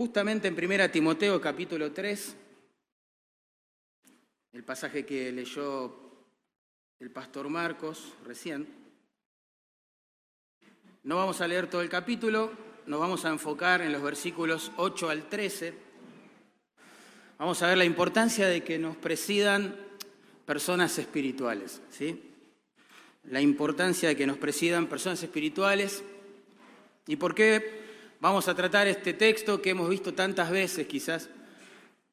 justamente en 1 Timoteo capítulo 3, el pasaje que leyó el pastor Marcos recién. No vamos a leer todo el capítulo, nos vamos a enfocar en los versículos 8 al 13. Vamos a ver la importancia de que nos presidan personas espirituales, ¿sí? La importancia de que nos presidan personas espirituales y por qué vamos a tratar este texto que hemos visto tantas veces quizás,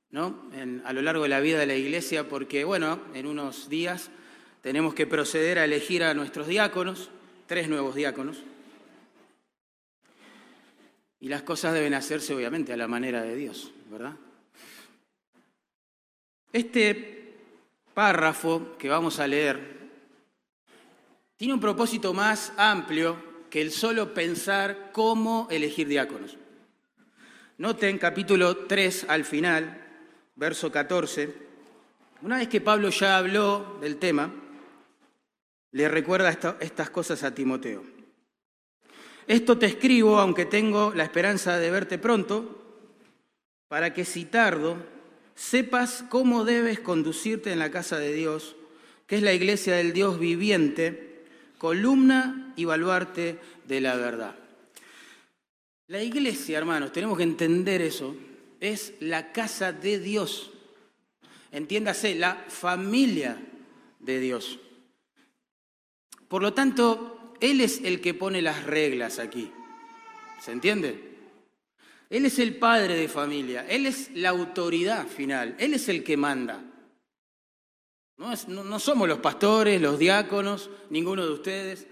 ¿no? a lo largo de la vida de la iglesia, porque, bueno, en unos días tenemos que proceder a elegir a nuestros diáconos, tres nuevos diáconos. Y las cosas deben hacerse, obviamente, a la manera de Dios, ¿verdad? Este párrafo que vamos a leer tiene un propósito más amplio que el solo pensar cómo elegir diáconos. Noten capítulo 3 al final, verso 14. Una vez que Pablo ya habló del tema, le recuerda estas cosas a Timoteo. Esto te escribo, aunque tengo la esperanza de verte pronto, para que si tardo, sepas cómo debes conducirte en la casa de Dios, que es la iglesia del Dios viviente, columna y baluarte de la verdad. La iglesia, hermanos, tenemos que entender eso, es la casa de Dios. Entiéndase, la familia de Dios. Por lo tanto, Él es el que pone las reglas aquí. ¿Se entiende? Él es el padre de familia, Él es la autoridad final, Él es el que manda. No, somos los pastores, los diáconos, ninguno de ustedes.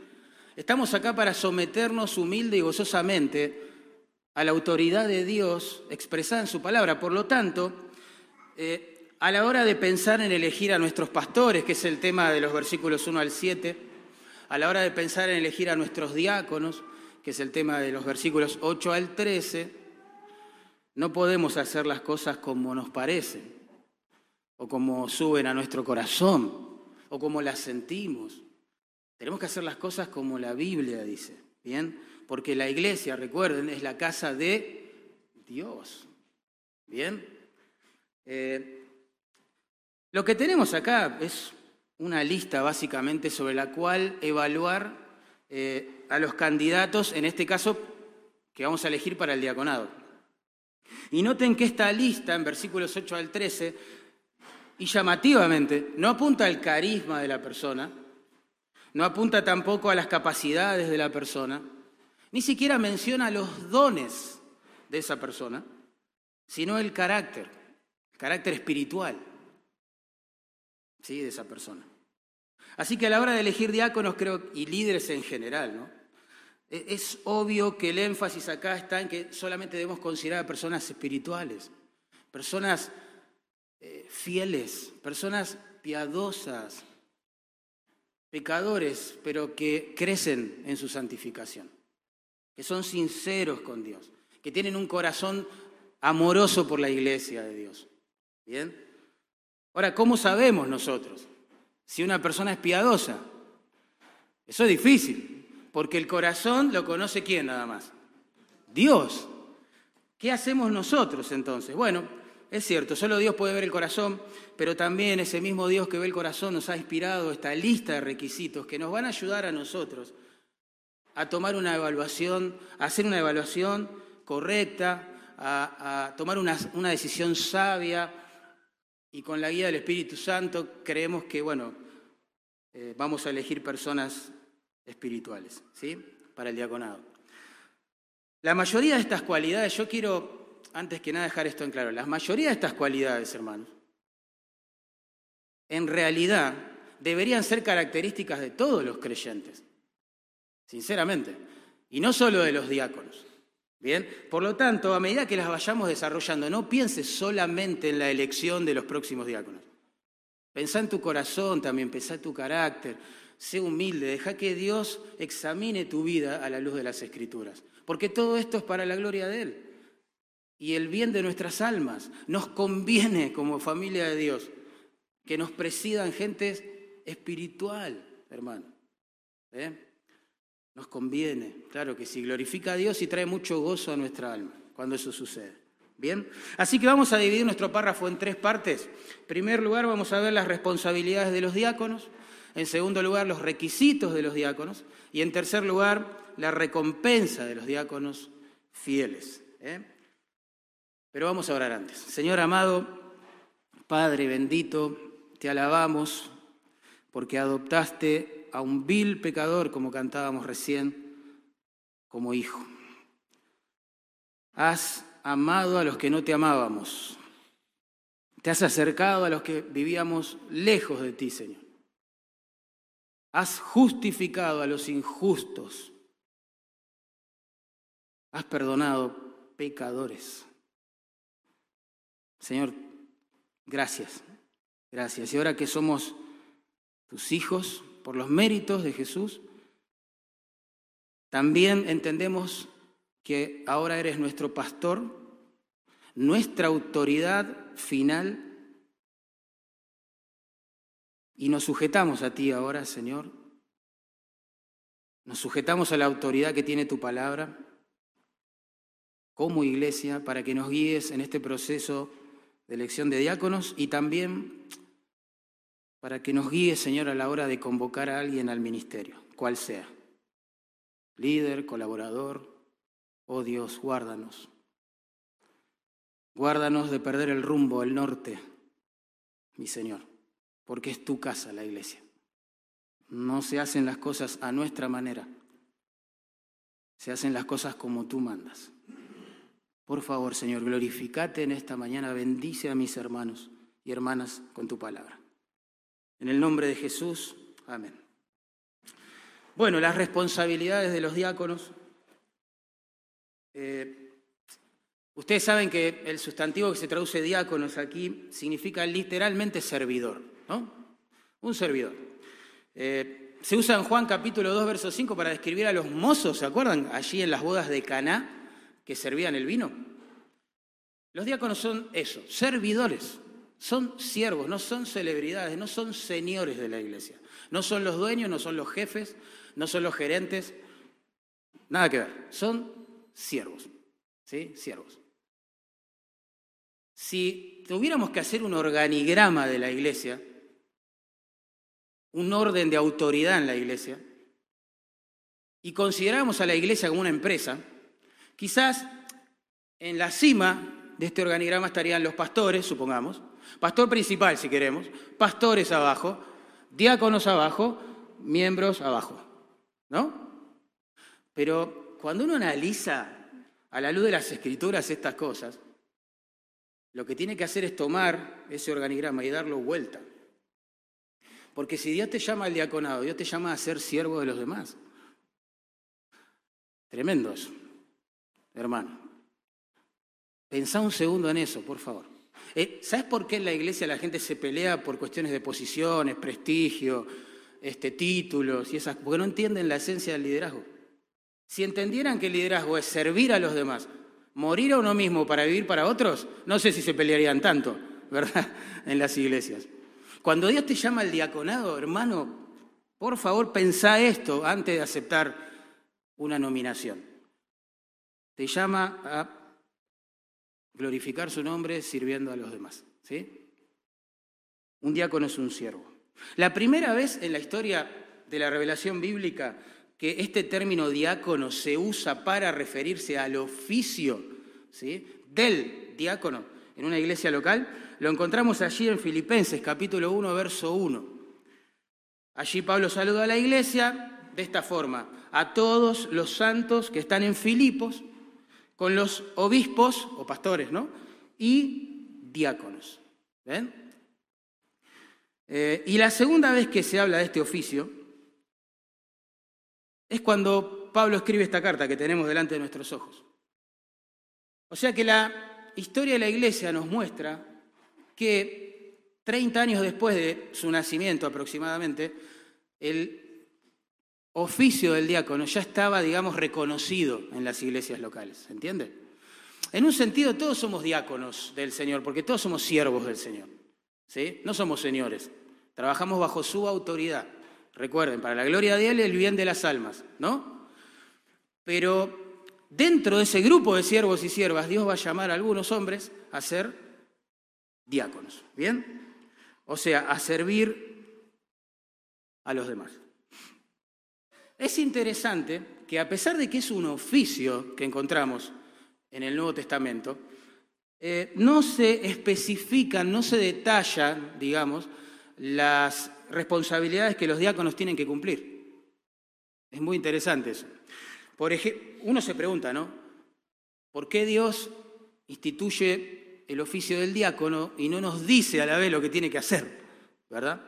Estamos acá para someternos humilde y gozosamente a la autoridad de Dios expresada en su palabra. Por lo tanto, eh, a la hora de pensar en elegir a nuestros pastores, que es el tema de los versículos 1 al 7, a la hora de pensar en elegir a nuestros diáconos, que es el tema de los versículos 8 al 13, no podemos hacer las cosas como nos parecen, o como suben a nuestro corazón, o como las sentimos. Tenemos que hacer las cosas como la Biblia dice, ¿bien? Porque la iglesia, recuerden, es la casa de Dios, ¿bien? Eh, lo que tenemos acá es una lista básicamente sobre la cual evaluar eh, a los candidatos, en este caso, que vamos a elegir para el diaconado. Y noten que esta lista, en versículos 8 al 13, y llamativamente, no apunta al carisma de la persona, no apunta tampoco a las capacidades de la persona, ni siquiera menciona los dones de esa persona, sino el carácter, el carácter espiritual de esa persona. Así que a la hora de elegir diáconos creo, y líderes en general, ¿no? E, es obvio que el énfasis acá está en que solamente debemos considerar a personas espirituales, personas eh, fieles, personas piadosas, pecadores, pero que crecen en su santificación, que son sinceros con Dios, que tienen un corazón amoroso por la iglesia de Dios. ¿Bien? Ahora, ¿cómo sabemos nosotros si una persona es piadosa? Eso es difícil, porque el corazón lo conoce quién nada más. Dios. ¿Qué hacemos nosotros entonces? Bueno, es cierto, solo Dios puede ver el corazón, pero también ese mismo Dios que ve el corazón nos ha inspirado esta lista de requisitos que nos van a ayudar a nosotros a tomar una evaluación, a hacer una evaluación correcta, a, tomar una, una decisión sabia, y con la guía del Espíritu Santo creemos que, bueno, eh, vamos a elegir personas espirituales, ¿sí? Para el diaconado. La mayoría de estas cualidades, yo quiero, antes que nada, dejar esto en claro, la mayoría de estas cualidades, hermanos, en realidad deberían ser características de todos los creyentes, sinceramente, y no solo de los diáconos. Bien, por lo tanto, a medida que las vayamos desarrollando, no pienses solamente en la elección de los próximos diáconos. Pensá en tu corazón también, pensá en tu carácter, sé humilde, deja que Dios examine tu vida a la luz de las Escrituras, porque todo esto es para la gloria de Él y el bien de nuestras almas. Nos conviene como familia de Dios que nos presidan gente espiritual, hermano. ¿Eh? Nos conviene, claro que sí, glorifica a Dios y trae mucho gozo a nuestra alma cuando eso sucede. Bien, así que vamos a dividir nuestro párrafo en tres partes. En primer lugar, vamos a ver las responsabilidades de los diáconos. En segundo lugar, los requisitos de los diáconos. Y en tercer lugar, la recompensa de los diáconos fieles. ¿eh? Pero vamos a orar antes. Señor amado, Padre bendito, te alabamos porque adoptaste a un vil pecador, como cantábamos recién, como hijo. Has amado a los que no te amábamos. Te has acercado a los que vivíamos lejos de ti, Señor. Has justificado a los injustos. Has perdonado pecadores. Señor, gracias. Gracias. Y ahora que somos tus hijos, por los méritos de Jesús, también entendemos que ahora eres nuestro pastor, nuestra autoridad final, y nos sujetamos a ti ahora, Señor. Nos sujetamos a la autoridad que tiene tu palabra como iglesia para que nos guíes en este proceso de elección de diáconos y también para que nos guíes, Señor, a la hora de convocar a alguien al ministerio, cual sea. Líder, colaborador, Oh Dios, guárdanos. Guárdanos de perder el rumbo, el norte, mi Señor, porque es tu casa la iglesia. No se hacen las cosas a nuestra manera, se hacen las cosas como tú mandas. Por favor, Señor, glorificate en esta mañana, bendice a mis hermanos y hermanas con tu palabra. En el nombre de Jesús, amén. Bueno, las responsabilidades de los diáconos eh, ustedes saben que el sustantivo que se traduce diáconos aquí significa literalmente servidor, ¿no? Un servidor. Eh, se usa en Juan capítulo 2, verso 5 para describir a los mozos, ¿se acuerdan? Allí en las bodas de Caná que servían el vino. Los diáconos son eso, servidores, son siervos, no son celebridades, no son señores de la iglesia. No son los dueños, no son los jefes, no son los gerentes, nada que ver. Son siervos. ¿Sí? Siervos. Si tuviéramos que hacer un organigrama de la iglesia, un orden de autoridad en la iglesia, y consideramos a la iglesia como una empresa, quizás en la cima de este organigrama estarían los pastores, supongamos, pastor principal si queremos, pastores abajo, diáconos abajo, miembros abajo, ¿no? Pero cuando uno analiza a la luz de las escrituras estas cosas, lo que tiene que hacer es tomar ese organigrama y darlo vuelta. Porque si Dios te llama al diaconado, Dios te llama a ser siervo de los demás. Tremendo eso, hermano. Pensá un segundo en eso, por favor. Eh, ¿Sabes por qué en la iglesia la gente se pelea por cuestiones de posiciones, prestigio, este, títulos y esas? Porque no entienden la esencia del liderazgo. Si entendieran que el liderazgo es servir a los demás, morir a uno mismo para vivir para otros, no sé si se pelearían tanto, ¿verdad? En las iglesias. Cuando Dios te llama al diaconado, hermano, por favor pensá esto antes de aceptar una nominación. Te llama a glorificar su nombre sirviendo a los demás. ¿sí? Un diácono es un siervo. La primera vez en la historia de la revelación bíblica que este término diácono se usa para referirse al oficio ¿sí? del diácono en una iglesia local, lo encontramos allí en Filipenses capítulo 1, verso 1. Allí Pablo saluda a la iglesia de esta forma, a todos los santos que están en Filipos, con los obispos o pastores, ¿no? Y diáconos. ¿Ven? Eh, y la segunda vez que se habla de este oficio es cuando Pablo escribe esta carta que tenemos delante de nuestros ojos. O sea que la historia de la iglesia nos muestra que 30 años después de su nacimiento aproximadamente, el oficio del diácono ya estaba, digamos, reconocido en las iglesias locales. ¿Se entiende? En un sentido, todos somos diáconos del Señor, porque todos somos siervos del Señor. ¿sí? No somos señores. Trabajamos bajo su autoridad. Recuerden, para la gloria de Él, el bien de las almas, ¿no? Pero dentro de ese grupo de siervos y siervas, Dios va a llamar a algunos hombres a ser diáconos. ¿Bien? O sea, a servir a los demás. Es interesante que a pesar de que es un oficio que encontramos en el Nuevo Testamento, eh, no se especifican, no se detallan, digamos, las responsabilidades que los diáconos tienen que cumplir. Es muy interesante eso. Por uno se pregunta, ¿no? ¿Por qué Dios instituye el oficio del diácono y no nos dice a la vez lo que tiene que hacer? ¿Verdad?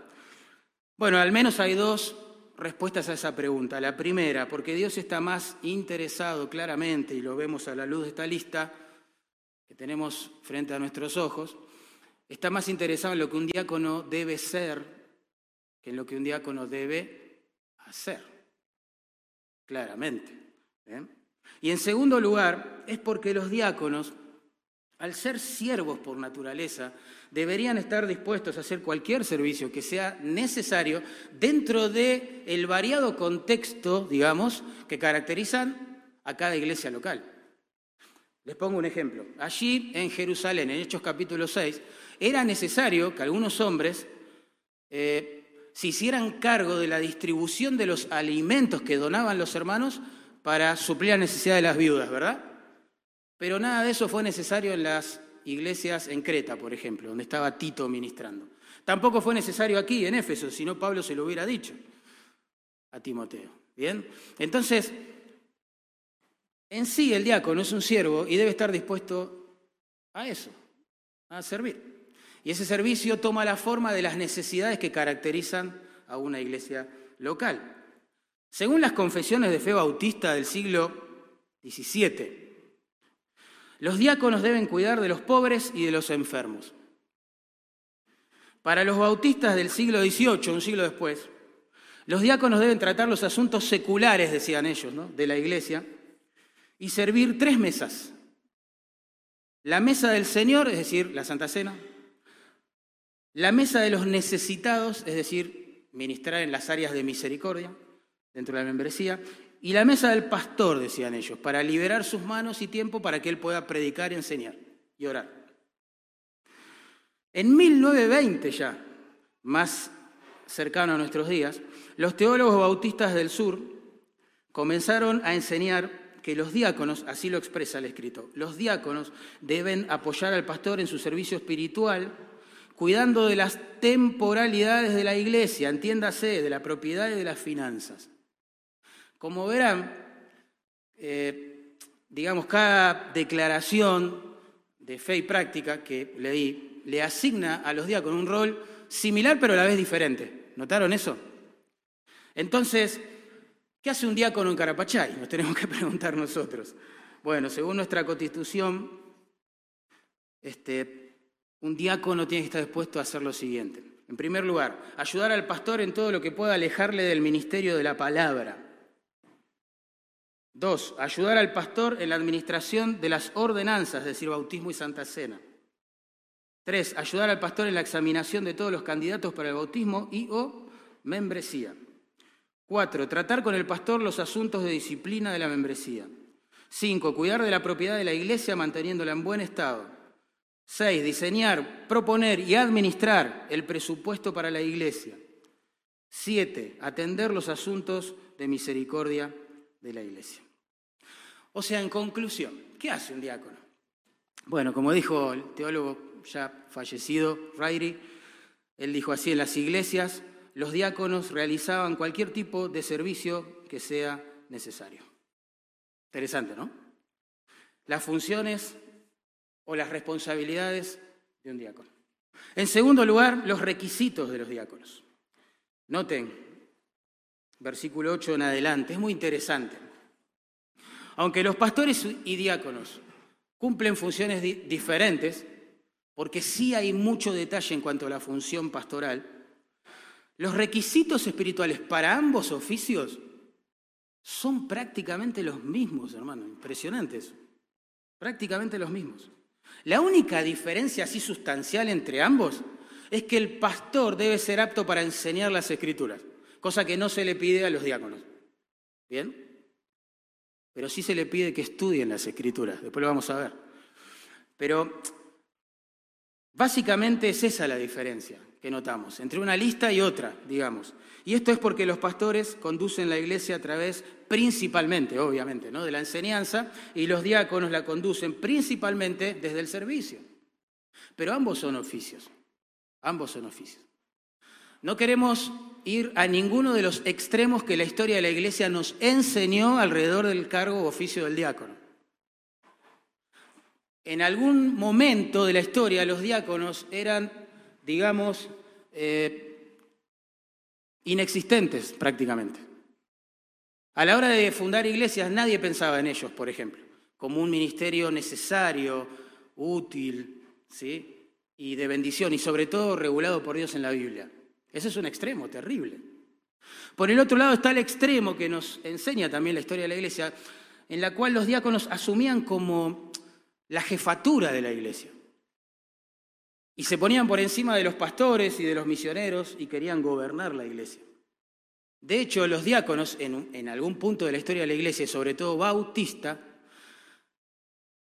Bueno, al menos hay dos respuestas a esa pregunta. La primera, porque Dios está más interesado claramente, y lo vemos a la luz de esta lista que tenemos frente a nuestros ojos, está más interesado en lo que un diácono debe ser que en lo que un diácono debe hacer. Claramente. Y en segundo lugar, es porque los diáconos, al ser siervos por naturaleza, deberían estar dispuestos a hacer cualquier servicio que sea necesario dentro del el variado contexto, digamos, que caracterizan a cada iglesia local. Les pongo un ejemplo. Allí en Jerusalén, en Hechos capítulo 6, era necesario que algunos hombres eh, se hicieran cargo de la distribución de los alimentos que donaban los hermanos para suplir la necesidad de las viudas, ¿verdad? Pero nada de eso fue necesario en las iglesias en Creta, por ejemplo, donde estaba Tito ministrando. Tampoco fue necesario aquí, en Éfeso, si no Pablo se lo hubiera dicho a Timoteo. ¿Bien? Entonces, en sí el diácono es un siervo y debe estar dispuesto a eso, a servir. Y ese servicio toma la forma de las necesidades que caracterizan a una iglesia local. Según las confesiones de fe bautista del siglo XVII, los diáconos deben cuidar de los pobres y de los enfermos. Para los bautistas del siglo XVIII, un siglo después, los diáconos deben tratar los asuntos seculares, decían ellos, de la iglesia, y servir tres mesas. La mesa del Señor, es decir, la Santa Cena. La mesa de los necesitados, es decir, ministrar en las áreas de misericordia dentro de la membresía, y la mesa del pastor, decían ellos, para liberar sus manos y tiempo para que él pueda predicar, enseñar y orar. En 1920 ya, más cercano a nuestros días, los teólogos bautistas del sur comenzaron a enseñar que los diáconos, así lo expresa el escrito, los diáconos deben apoyar al pastor en su servicio espiritual, cuidando de las temporalidades de la iglesia, entiéndase, de la propiedad y de las finanzas. Como verán, eh, digamos, cada declaración de fe y práctica que leí le asigna a los diáconos un rol similar pero a la vez diferente. ¿Notaron eso? Entonces, ¿qué hace un diácono en Carapachay? Nos tenemos que preguntar nosotros. Bueno, según nuestra constitución, este, un diácono tiene que estar dispuesto a hacer lo siguiente. En primer lugar, ayudar al pastor en todo lo que pueda alejarle del ministerio de la palabra. Dos, ayudar al pastor en la administración de las ordenanzas, es decir, bautismo y santa cena. Tres, ayudar al pastor en la examinación de todos los candidatos para el bautismo y o membresía. Cuatro, tratar con el pastor los asuntos de disciplina de la membresía. Cinco, cuidar de la propiedad de la iglesia manteniéndola en buen estado. Seis, diseñar, proponer y administrar el presupuesto para la iglesia. Siete, atender los asuntos de misericordia de la iglesia. O sea, en conclusión, ¿qué hace un diácono? Bueno, como dijo el teólogo ya fallecido, Rairi, él dijo así, en las iglesias los diáconos realizaban cualquier tipo de servicio que sea necesario. Interesante, ¿no? Las funciones o las responsabilidades de un diácono. En segundo lugar, los requisitos de los diáconos. Noten, versículo 8 en adelante, es muy interesante. Aunque los pastores y diáconos cumplen funciones diferentes, porque sí hay mucho detalle en cuanto a la función pastoral, los requisitos espirituales para ambos oficios son prácticamente los mismos, hermano, impresionantes, prácticamente los mismos. La única diferencia así sustancial entre ambos es que el pastor debe ser apto para enseñar las escrituras, cosa que no se le pide a los diáconos. ¿Bien? Pero sí se le pide que estudien las escrituras, después lo vamos a ver. Pero básicamente es esa la diferencia que notamos, entre una lista y otra, digamos. Y esto es porque los pastores conducen la iglesia a través principalmente, obviamente, ¿no? de la enseñanza y los diáconos la conducen principalmente desde el servicio. Pero ambos son oficios, ambos son oficios. No queremos ir a ninguno de los extremos que la historia de la iglesia nos enseñó alrededor del cargo o oficio del diácono. En algún momento de la historia los diáconos eran, digamos, eh, inexistentes prácticamente. A la hora de fundar iglesias nadie pensaba en ellos, por ejemplo, como un ministerio necesario, útil, ¿sí? y de bendición, y sobre todo regulado por Dios en la Biblia. Ese es un extremo terrible. Por el otro lado está el extremo que nos enseña también la historia de la iglesia, en la cual los diáconos asumían como la jefatura de la iglesia. Y se ponían por encima de los pastores y de los misioneros y querían gobernar la iglesia. De hecho, los diáconos, en, algún punto de la historia de la iglesia, sobre todo bautista,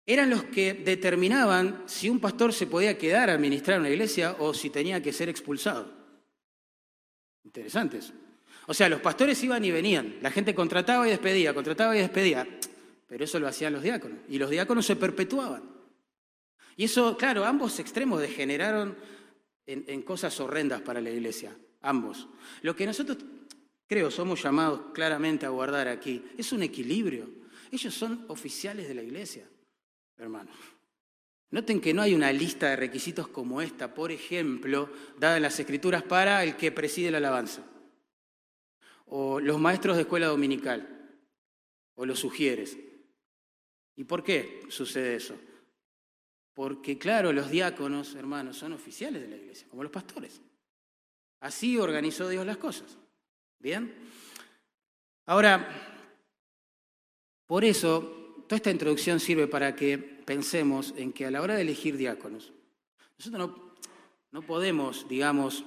eran los que determinaban si un pastor se podía quedar a administrar una iglesia o si tenía que ser expulsado. Interesante eso. O sea, los pastores iban y venían, la gente contrataba y despedía, contrataba y despedía, pero eso lo hacían los diáconos, y los diáconos se perpetuaban. Y eso, claro, ambos extremos degeneraron en, cosas horrendas para la iglesia, ambos. Lo que nosotros, creo, somos llamados claramente a guardar aquí es un equilibrio. Ellos son oficiales de la iglesia, hermanos. Noten que no hay una lista de requisitos como esta, por ejemplo, dada en las escrituras para el que preside la alabanza, o los maestros de escuela dominical, o los sugieres. ¿Y por qué sucede eso? Porque claro, los diáconos, hermanos, son oficiales de la iglesia, como los pastores. Así organizó Dios las cosas. ¿Bien? Ahora, por eso, toda esta introducción sirve para que pensemos en que a la hora de elegir diáconos, nosotros no, no podemos, digamos,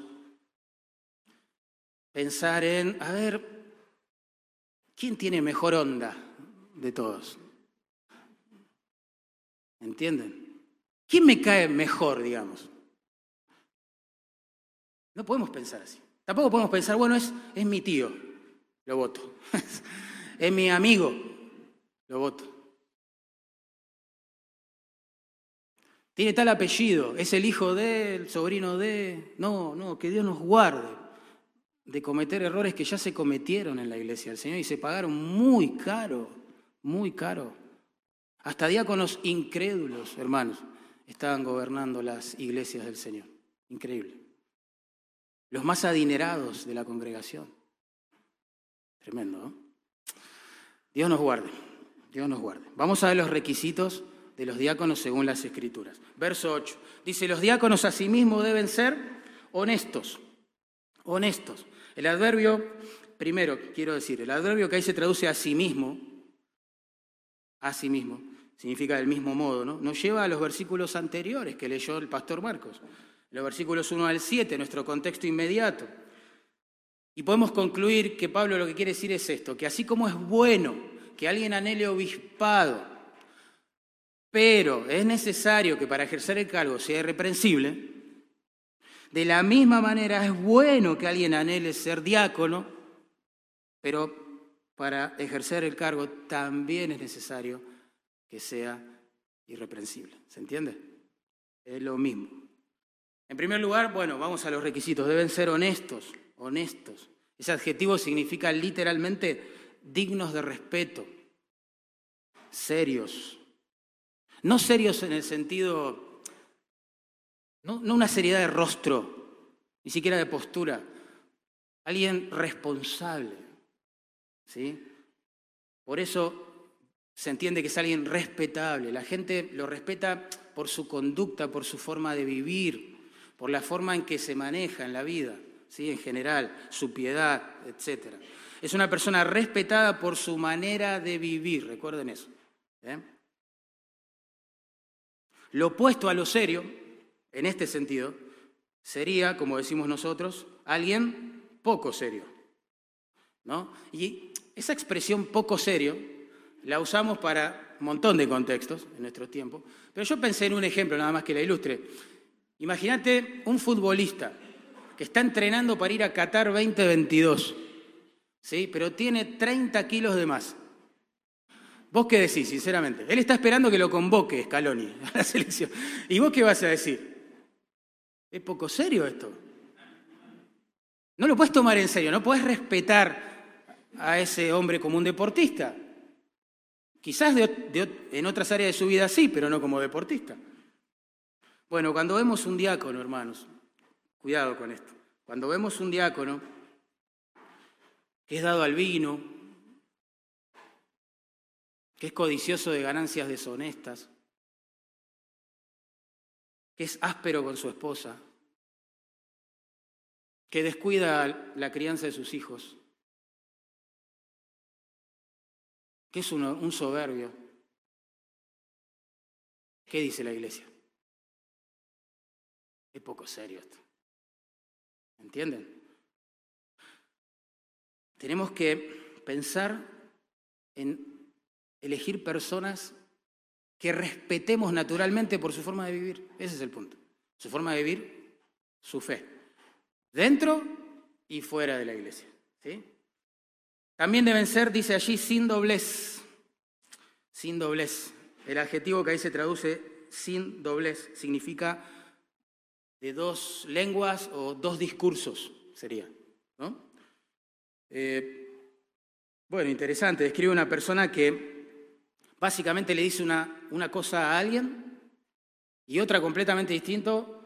pensar en, a ver, ¿quién tiene mejor onda de todos? ¿Entienden? ¿Quién me cae mejor, digamos? No podemos pensar así. Tampoco podemos pensar, bueno, es, es mi tío, lo voto. es mi amigo, lo voto. Tiene tal apellido, es el hijo de, el sobrino de... No, no, que Dios nos guarde de cometer errores que ya se cometieron en la iglesia del Señor y se pagaron muy caro, muy caro. Hasta diáconos incrédulos, hermanos estaban gobernando las iglesias del Señor. Increíble. Los más adinerados de la congregación. Tremendo, ¿no? Dios nos guarde, Dios nos guarde. Vamos a ver los requisitos de los diáconos según las escrituras. Verso 8. Dice, los diáconos asimismo deben ser honestos. Honestos. El adverbio, primero quiero decir, el adverbio que ahí se traduce a sí mismo, a sí mismo, significa del mismo modo, ¿no? Nos lleva a los versículos anteriores que leyó el pastor Marcos, los versículos 1 al 7, nuestro contexto inmediato. Y podemos concluir que Pablo lo que quiere decir es esto, que así como es bueno que alguien anhele obispado, pero es necesario que para ejercer el cargo sea irreprensible, de la misma manera es bueno que alguien anhele ser diácono, pero para ejercer el cargo también es necesario que sea irreprensible. ¿Se entiende? Es lo mismo. En primer lugar, bueno, vamos a los requisitos. Deben ser honestos, honestos. Ese adjetivo significa literalmente dignos de respeto, serios. No serios en el sentido, no, una seriedad de rostro, ni siquiera de postura. Alguien responsable. ¿sí? Por eso se entiende que es alguien respetable. La gente lo respeta por su conducta, por su forma de vivir, por la forma en que se maneja en la vida, ¿sí? en general, su piedad, etc. Es una persona respetada por su manera de vivir, recuerden eso. ¿eh? Lo opuesto a lo serio, en este sentido, sería, como decimos nosotros, alguien poco serio. ¿no? Y esa expresión poco serio la usamos para un montón de contextos en nuestro tiempo, pero yo pensé en un ejemplo nada más que la ilustre. Imagínate un futbolista que está entrenando para ir a Qatar 2022, ¿sí? pero tiene 30 kilos de más. ¿Vos qué decís, sinceramente? Él está esperando que lo convoque Scaloni a la selección. ¿Y vos qué vas a decir? Es poco serio esto. No lo puedes tomar en serio, no puedes respetar a ese hombre como un deportista. Quizás en otras áreas de su vida sí, pero no como deportista. Bueno, cuando vemos un diácono, hermanos, cuidado con esto, cuando vemos un diácono que es dado al vino, que es codicioso de ganancias deshonestas, que es áspero con su esposa, que descuida la crianza de sus hijos, que es un soberbio. ¿Qué dice la iglesia? Es poco serio esto. ¿Entienden? Tenemos que pensar en elegir personas que respetemos naturalmente por su forma de vivir. Ese es el punto. Su forma de vivir, su fe. Dentro y fuera de la iglesia. ¿sí? También deben ser, dice allí, sin doblez. Sin doblez. El adjetivo que ahí se traduce sin doblez significa de dos lenguas o dos discursos, sería. ¿no? Eh, bueno, interesante. Describe una persona que Básicamente le dice una, una cosa a alguien y otra completamente distinto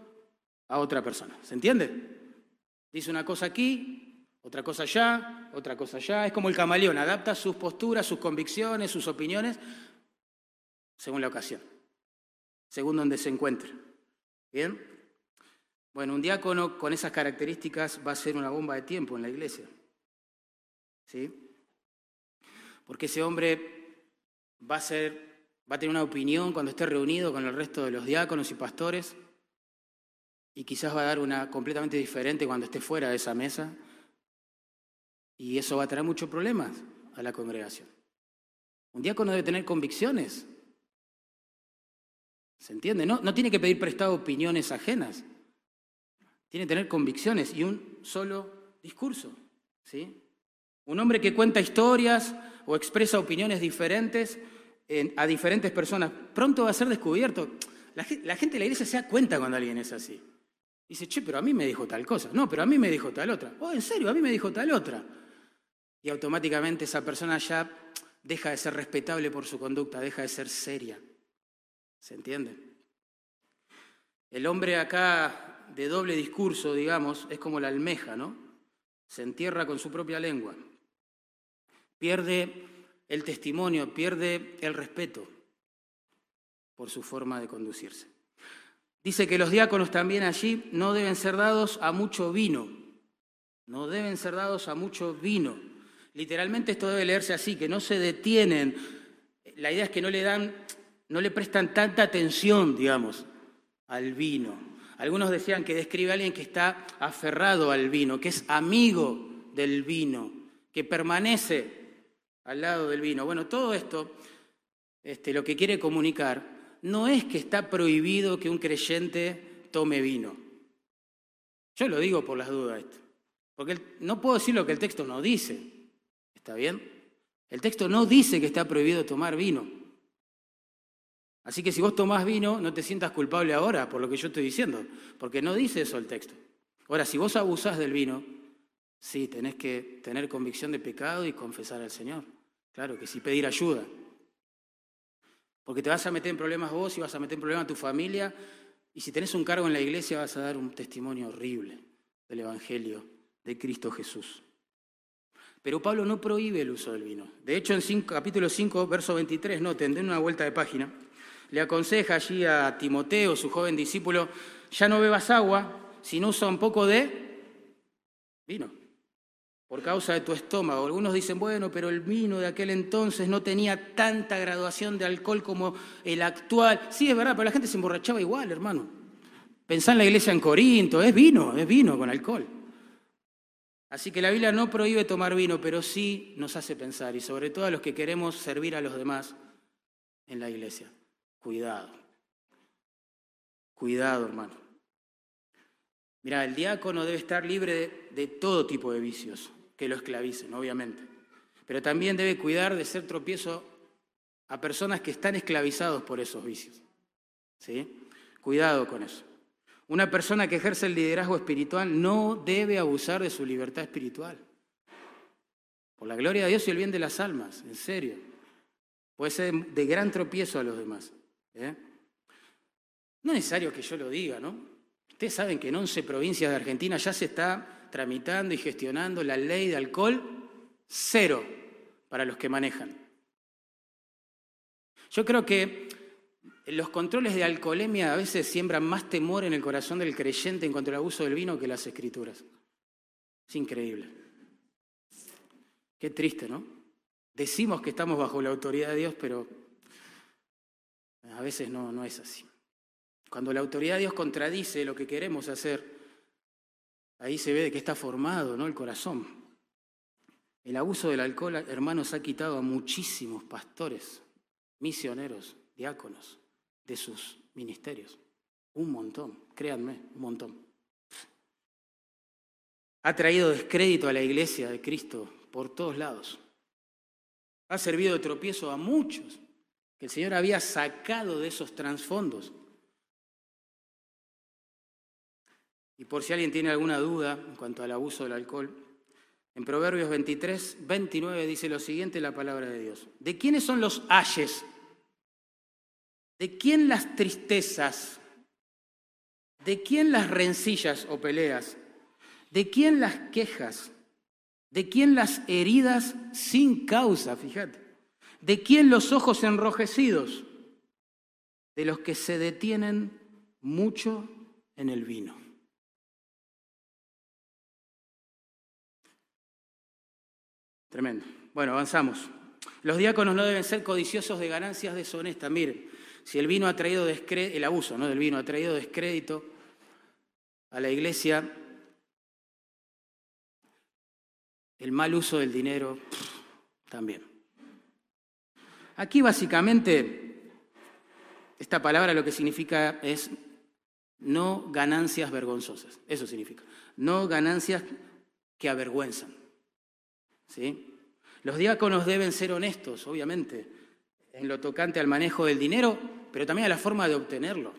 a otra persona. ¿Se entiende? Dice una cosa aquí, otra cosa allá, otra cosa allá. Es como el camaleón, adapta sus posturas, sus convicciones, sus opiniones según la ocasión, según donde se encuentre. ¿Bien? Bueno, un diácono con esas características va a ser una bomba de tiempo en la iglesia. ¿Sí? Porque ese hombre va a, ser, va a tener una opinión cuando esté reunido con el resto de los diáconos y pastores y quizás va a dar una completamente diferente cuando esté fuera de esa mesa y eso va a traer muchos problemas a la congregación. Un diácono debe tener convicciones. ¿Se entiende? No, no tiene que pedir prestado opiniones ajenas. Tiene que tener convicciones y un solo discurso. ¿sí? Un hombre que cuenta historias o expresa opiniones diferentes a diferentes personas, pronto va a ser descubierto. La, gente de la iglesia se da cuenta cuando alguien es así. Dice, che, pero a mí me dijo tal cosa. No, pero a mí me dijo tal otra. Oh, en serio, a mí me dijo tal otra. Y automáticamente esa persona ya deja de ser respetable por su conducta, deja de ser seria. ¿Se entiende? El hombre acá de doble discurso, digamos, es como la almeja, ¿no? Se entierra con su propia lengua. Pierde el testimonio, pierde el respeto por su forma de conducirse. Dice que los diáconos también allí no deben ser dados a mucho vino, no deben ser dados a mucho vino. Literalmente esto debe leerse así, que no se detienen. La idea es que no le dan, no le prestan tanta atención, digamos, al vino. Algunos decían que describe a alguien que está aferrado al vino, que es amigo del vino, que permanece al lado del vino. Bueno, todo esto, este, lo que quiere comunicar, no es que está prohibido que un creyente tome vino. Yo lo digo por las dudas esto. Porque no puedo decir lo que el texto no dice. ¿Está bien? El texto no dice que está prohibido tomar vino. Así que si vos tomás vino, no te sientas culpable ahora por lo que yo estoy diciendo, porque no dice eso el texto. Ahora, si vos abusás del vino, Sí, tenés que tener convicción de pecado y confesar al Señor. Claro que sí, pedir ayuda. Porque te vas a meter en problemas vos y vas a meter en problemas a tu familia. Y si tenés un cargo en la iglesia vas a dar un testimonio horrible del Evangelio de Cristo Jesús. Pero Pablo no prohíbe el uso del vino. De hecho, en capítulo 5, verso 23, noten, den una vuelta de página, le aconseja allí a Timoteo, su joven discípulo, ya no bebas agua, sino usa un poco de vino por causa de tu estómago. Algunos dicen, bueno, pero el vino de aquel entonces no tenía tanta graduación de alcohol como el actual. Sí, es verdad, pero la gente se emborrachaba igual, hermano. Pensá en la iglesia en Corinto, es vino, es vino con alcohol. Así que la Biblia no prohíbe tomar vino, pero sí nos hace pensar, y sobre todo a los que queremos servir a los demás en la iglesia. Cuidado. Cuidado, hermano. Mira, el diácono debe estar libre de, de todo tipo de vicios que lo esclavicen, obviamente. Pero también debe cuidar de ser tropiezo a personas que están esclavizados por esos vicios. ¿Sí? Cuidado con eso. Una persona que ejerce el liderazgo espiritual no debe abusar de su libertad espiritual. Por la gloria de Dios y el bien de las almas, en serio. Puede ser de gran tropiezo a los demás. ¿eh? No es necesario que yo lo diga, ¿no? Ustedes saben que en 11 provincias de Argentina ya se está tramitando y gestionando la ley de alcohol cero para los que manejan. Yo creo que los controles de alcoholemia a veces siembran más temor en el corazón del creyente en cuanto al abuso del vino que las escrituras. Es increíble. Qué triste, ¿no? Decimos que estamos bajo la autoridad de Dios, pero a veces no, no es así. Cuando la autoridad de Dios contradice lo que queremos hacer, ahí se ve de qué está formado ¿no? el corazón. El abuso del alcohol, hermanos, ha quitado a muchísimos pastores, misioneros, diáconos, de sus ministerios. Un montón, créanme, un montón. Ha traído descrédito a la iglesia de Cristo por todos lados. Ha servido de tropiezo a muchos que el Señor había sacado de esos trasfondos. Y por si alguien tiene alguna duda en cuanto al abuso del alcohol, en Proverbios 23, 29 dice lo siguiente la palabra de Dios. ¿De quiénes son los ayes ¿De quién las tristezas? ¿De quién las rencillas o peleas? ¿De quién las quejas? ¿De quién las heridas sin causa? Fíjate. ¿De quién los ojos enrojecidos? De los que se detienen mucho en el vino. Tremendo. Bueno, avanzamos. Los diáconos no deben ser codiciosos de ganancias deshonestas. Miren, si el vino ha traído el abuso ¿no? del vino ha traído descrédito a la iglesia, el mal uso del dinero también. Aquí básicamente esta palabra lo que significa es no ganancias vergonzosas. Eso significa. No ganancias que avergüenzan. ¿Sí? Los diáconos deben ser honestos, obviamente en lo tocante al manejo del dinero, pero también a la forma de obtenerlo.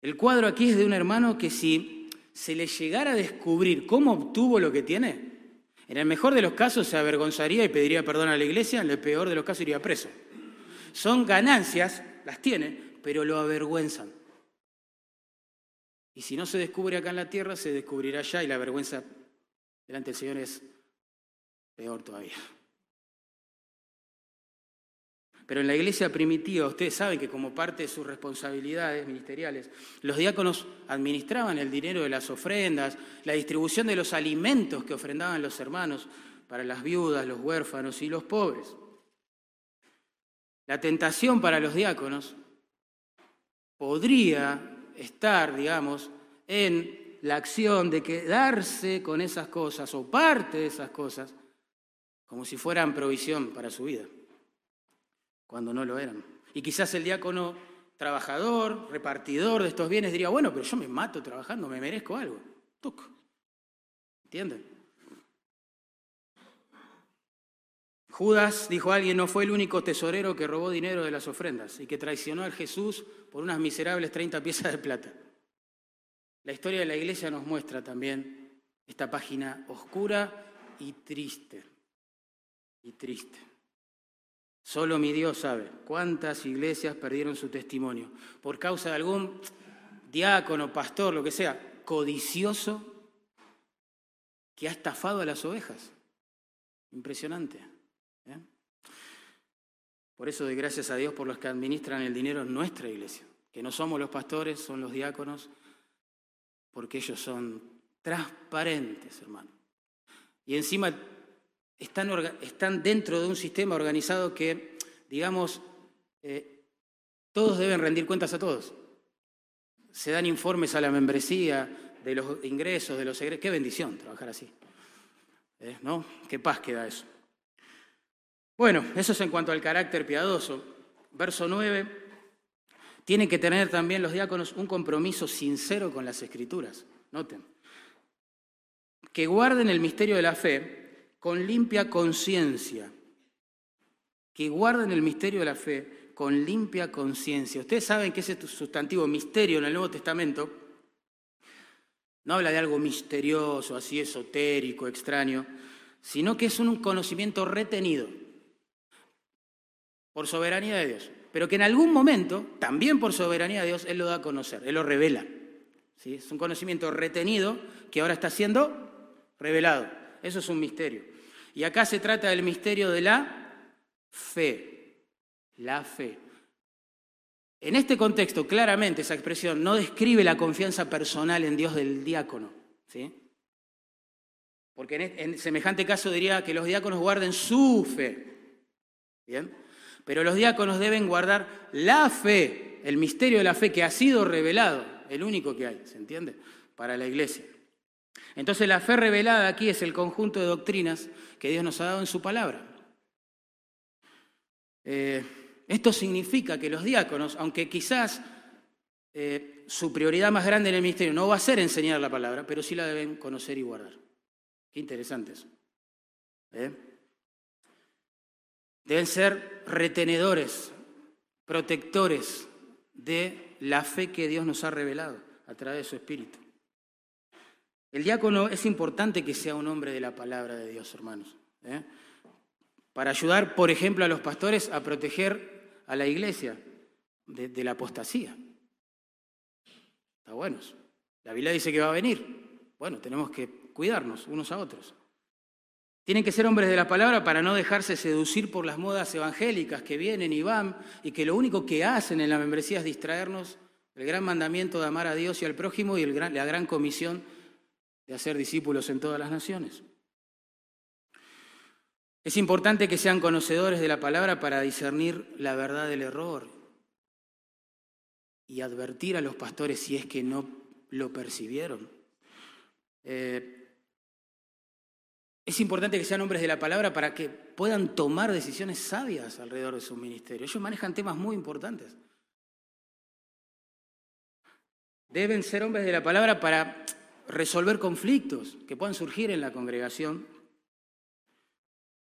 El cuadro aquí es de un hermano que si se le llegara a descubrir cómo obtuvo lo que tiene, en el mejor de los casos se avergonzaría y pediría perdón a la iglesia, en el peor de los casos iría preso. Son ganancias, las tiene, pero lo avergüenzan. Y si no se descubre acá en la tierra, se descubrirá allá y la vergüenza delante del Señor es peor todavía. Pero en la iglesia primitiva, ustedes saben que como parte de sus responsabilidades ministeriales, los diáconos administraban el dinero de las ofrendas, la distribución de los alimentos que ofrendaban los hermanos para las viudas, los huérfanos y los pobres. La tentación para los diáconos podría estar, digamos, en la acción de quedarse con esas cosas o parte de esas cosas como si fueran provisión para su vida cuando no lo eran. Y quizás el diácono trabajador, repartidor de estos bienes diría, bueno, pero yo me mato trabajando, me merezco algo. Tuc. ¿Entienden? Judas, dijo alguien, no fue el único tesorero que robó dinero de las ofrendas y que traicionó a Jesús por unas miserables 30 piezas de plata. La historia de la iglesia nos muestra también esta página oscura y triste. Y triste. Solo mi Dios sabe cuántas iglesias perdieron su testimonio por causa de algún diácono, pastor, lo que sea, codicioso que ha estafado a las ovejas. Impresionante. ¿eh? Por eso doy gracias a Dios por los que administran el dinero en nuestra iglesia, que no somos los pastores, son los diáconos, porque ellos son transparentes, hermano. Y encima están, dentro de un sistema organizado que, digamos, eh, todos deben rendir cuentas a todos. Se dan informes a la membresía, de los ingresos, de los egresos. Qué bendición trabajar así. ¿Eh? ¿No? Qué paz queda eso. Bueno, eso es en cuanto al carácter piadoso. Verso 9. Tienen que tener también los diáconos un compromiso sincero con las escrituras. Noten. Que guarden el misterio de la fe con limpia conciencia. Que guarden el misterio de la fe con limpia conciencia. Ustedes saben que ese sustantivo misterio en el Nuevo Testamento no habla de algo misterioso, así esotérico, extraño, sino que es un conocimiento retenido por soberanía de Dios, pero que en algún momento, también por soberanía de Dios, Él lo da a conocer, Él lo revela. ¿sí? Es un conocimiento retenido que ahora está siendo revelado. Eso es un misterio. Y acá se trata del misterio de la fe. La fe. En este contexto, claramente, esa expresión no describe la confianza personal en Dios del diácono. ¿sí? Porque en, en semejante caso diría que los diáconos guarden su fe. ¿Bien? Pero los diáconos deben guardar la fe, el misterio de la fe que ha sido revelado, el único que hay, ¿se entiende? Para la iglesia. Entonces la fe revelada aquí es el conjunto de doctrinas que Dios nos ha dado en su palabra. Eh, esto significa que los diáconos, aunque quizás eh, su prioridad más grande en el ministerio no va a ser enseñar la palabra, pero sí la deben conocer y guardar. Qué interesante eso. ¿Eh? Deben ser retenedores, protectores de la fe que Dios nos ha revelado a través de su Espíritu. El diácono es importante que sea un hombre de la palabra de Dios, hermanos. ¿eh? Para ayudar, por ejemplo, a los pastores a proteger a la iglesia de, de la apostasía. Está bueno. La Biblia dice que va a venir. Bueno, tenemos que cuidarnos unos a otros. Tienen que ser hombres de la palabra para no dejarse seducir por las modas evangélicas que vienen y van y que lo único que hacen en la membresía es distraernos del gran mandamiento de amar a Dios y al prójimo y la gran comisión de hacer discípulos en todas las naciones. Es importante que sean conocedores de la palabra para discernir la verdad del error y advertir a los pastores si es que no lo percibieron. Eh, es importante que sean hombres de la palabra para que puedan tomar decisiones sabias alrededor de su ministerio. Ellos manejan temas muy importantes. Deben ser hombres de la palabra para resolver conflictos que puedan surgir en la congregación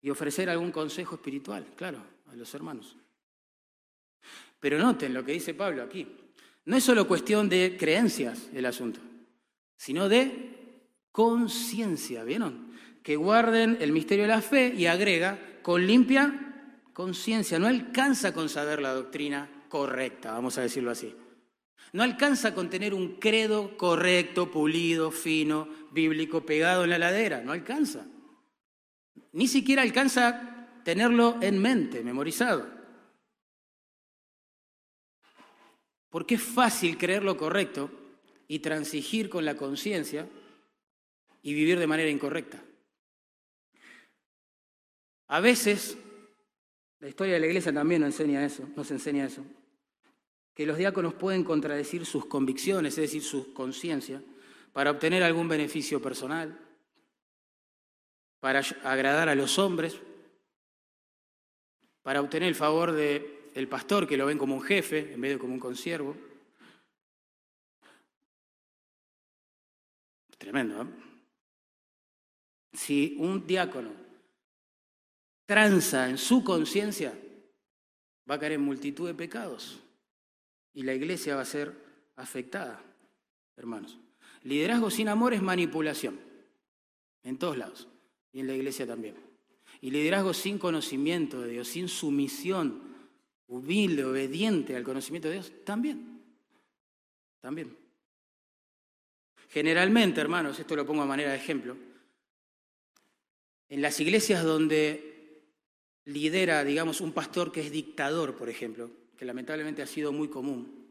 y ofrecer algún consejo espiritual, claro, a los hermanos. Pero noten lo que dice Pablo aquí. No es solo cuestión de creencias el asunto, sino de conciencia, ¿vieron? Que guarden el misterio de la fe y agrega, con limpia conciencia. No alcanza con saber la doctrina correcta, vamos a decirlo así. No alcanza con tener un credo correcto, pulido, fino, bíblico, pegado en la ladera. No alcanza. Ni siquiera alcanza tenerlo en mente, memorizado. Porque es fácil creer lo correcto y transigir con la conciencia y vivir de manera incorrecta. A veces, la historia de la iglesia también nos enseña eso, nos enseña eso, que los diáconos pueden contradecir sus convicciones, es decir, su conciencia, para obtener algún beneficio personal, para agradar a los hombres, para obtener el favor del pastor, que lo ven como un jefe en vez de como un consiervo. Tremendo, ¿eh? Si un diácono tranza en su conciencia, va a caer en multitud de pecados y la iglesia va a ser afectada, hermanos. Liderazgo sin amor es manipulación, en todos lados, y en la iglesia también. Y liderazgo sin conocimiento de Dios, sin sumisión, humilde, obediente al conocimiento de Dios, también. También. Generalmente, hermanos, esto lo pongo a manera de ejemplo, en las iglesias donde lidera, digamos, un pastor que es dictador, por ejemplo, que lamentablemente ha sido muy común,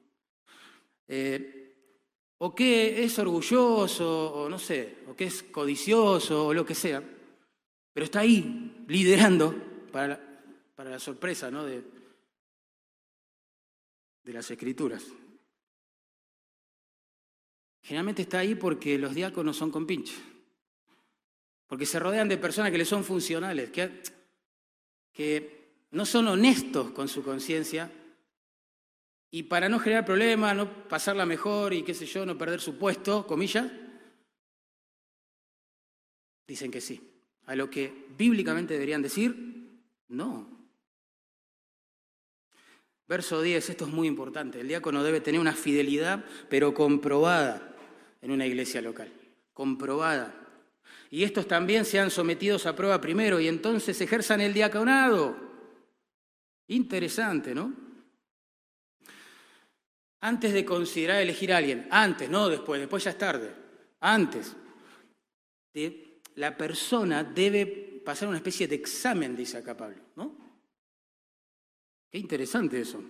eh, o que es orgulloso, o no sé, o que es codicioso, o lo que sea, pero está ahí liderando para la, para la sorpresa ¿no? de, de las escrituras. generalmente está ahí porque los diáconos son compinches. Porque se rodean de personas que les son funcionales, que, que no son honestos con su conciencia. Y para no generar problemas, no pasarla mejor y qué sé yo, no perder su puesto, comillas, dicen que sí. A lo que bíblicamente deberían decir, no. Verso 10, esto es muy importante. El diácono debe tener una fidelidad, pero comprobada en una iglesia local. Comprobada. Y estos también sean sometidos a prueba primero y entonces ejerzan el diaconado. Interesante, ¿no? Antes de considerar elegir a alguien, antes, no después, después ya es tarde, antes, la persona debe pasar una especie de examen, dice acá Pablo, ¿no? Qué interesante eso.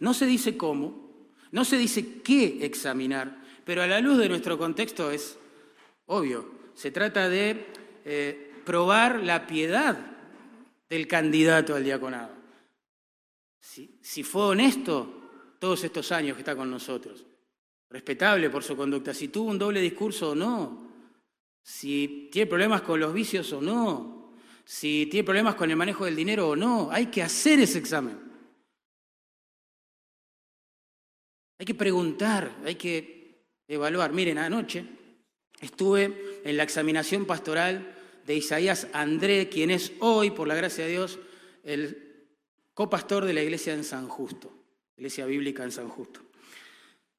No se dice cómo, no se dice qué examinar, pero a la luz de nuestro contexto es obvio. Se trata de eh, probar la piedad del candidato al diaconado. Si, si fue honesto todos estos años que está con nosotros, respetable por su conducta, si tuvo un doble discurso o no, si tiene problemas con los vicios o no, si tiene problemas con el manejo del dinero o no. Hay que hacer ese examen. Hay que preguntar, hay que evaluar. Miren, anoche estuve en la examinación pastoral de Isaías André, quien es hoy, por la gracia de Dios, el copastor de la iglesia en San Justo, iglesia bíblica en San Justo.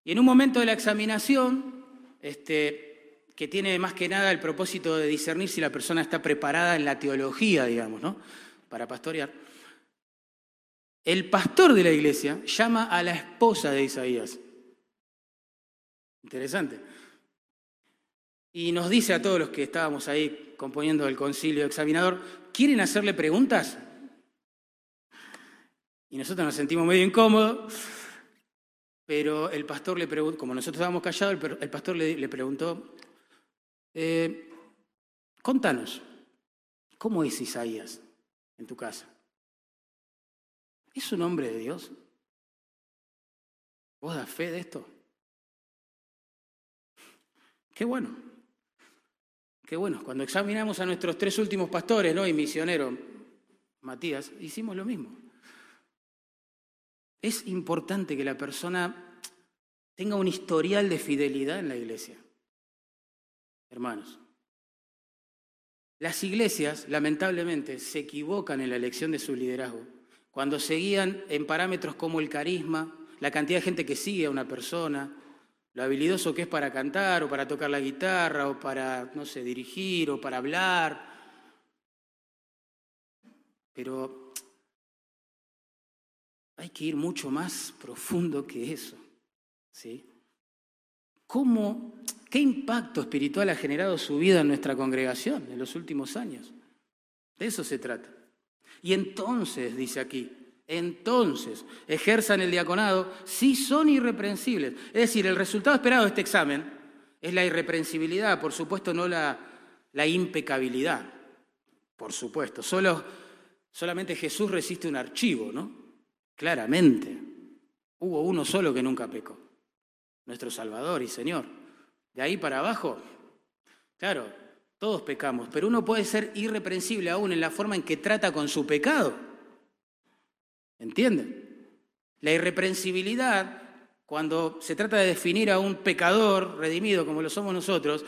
Y en un momento de la examinación, este, que tiene más que nada el propósito de discernir si la persona está preparada en la teología, digamos, ¿no? Para pastorear. El pastor de la iglesia llama a la esposa de Isaías. Interesante. Y nos dice a todos los que estábamos ahí componiendo el concilio examinador, ¿quieren hacerle preguntas? Y nosotros nos sentimos medio incómodos, pero el pastor le preguntó, como nosotros estábamos callados, el pastor le, preguntó, eh, contanos, ¿cómo es Isaías en tu casa? ¿Es un hombre de Dios? ¿Vos das fe de esto? Qué bueno. Qué bueno. Cuando examinamos a nuestros tres últimos pastores ¿no? y misioneros, Matías, hicimos lo mismo. Es importante que la persona tenga un historial de fidelidad en la iglesia hermanos. Las iglesias, lamentablemente, se equivocan en la elección de su liderazgo cuando seguían en parámetros como el carisma, la cantidad de gente que sigue a una persona, lo habilidoso que es para cantar o para tocar la guitarra o para, no sé, dirigir o para hablar. Pero hay que ir mucho más profundo que eso. ¿sí? ¿Cómo ¿Qué impacto espiritual ha generado su vida en nuestra congregación en los últimos años? De eso se trata. Y entonces, dice aquí, entonces ejerzan el diaconado si son irreprensibles. Es decir, el resultado esperado de este examen es la irreprensibilidad, por supuesto no la, la impecabilidad, por supuesto. Solo, solamente Jesús resiste un archivo, ¿no? Claramente. Hubo uno solo que nunca pecó, nuestro Salvador y Señor. De ahí para abajo, claro, todos pecamos, pero uno puede ser irreprensible aún en la forma en que trata con su pecado. ¿Entienden? La irreprensibilidad, cuando se trata de definir a un pecador redimido como lo somos nosotros,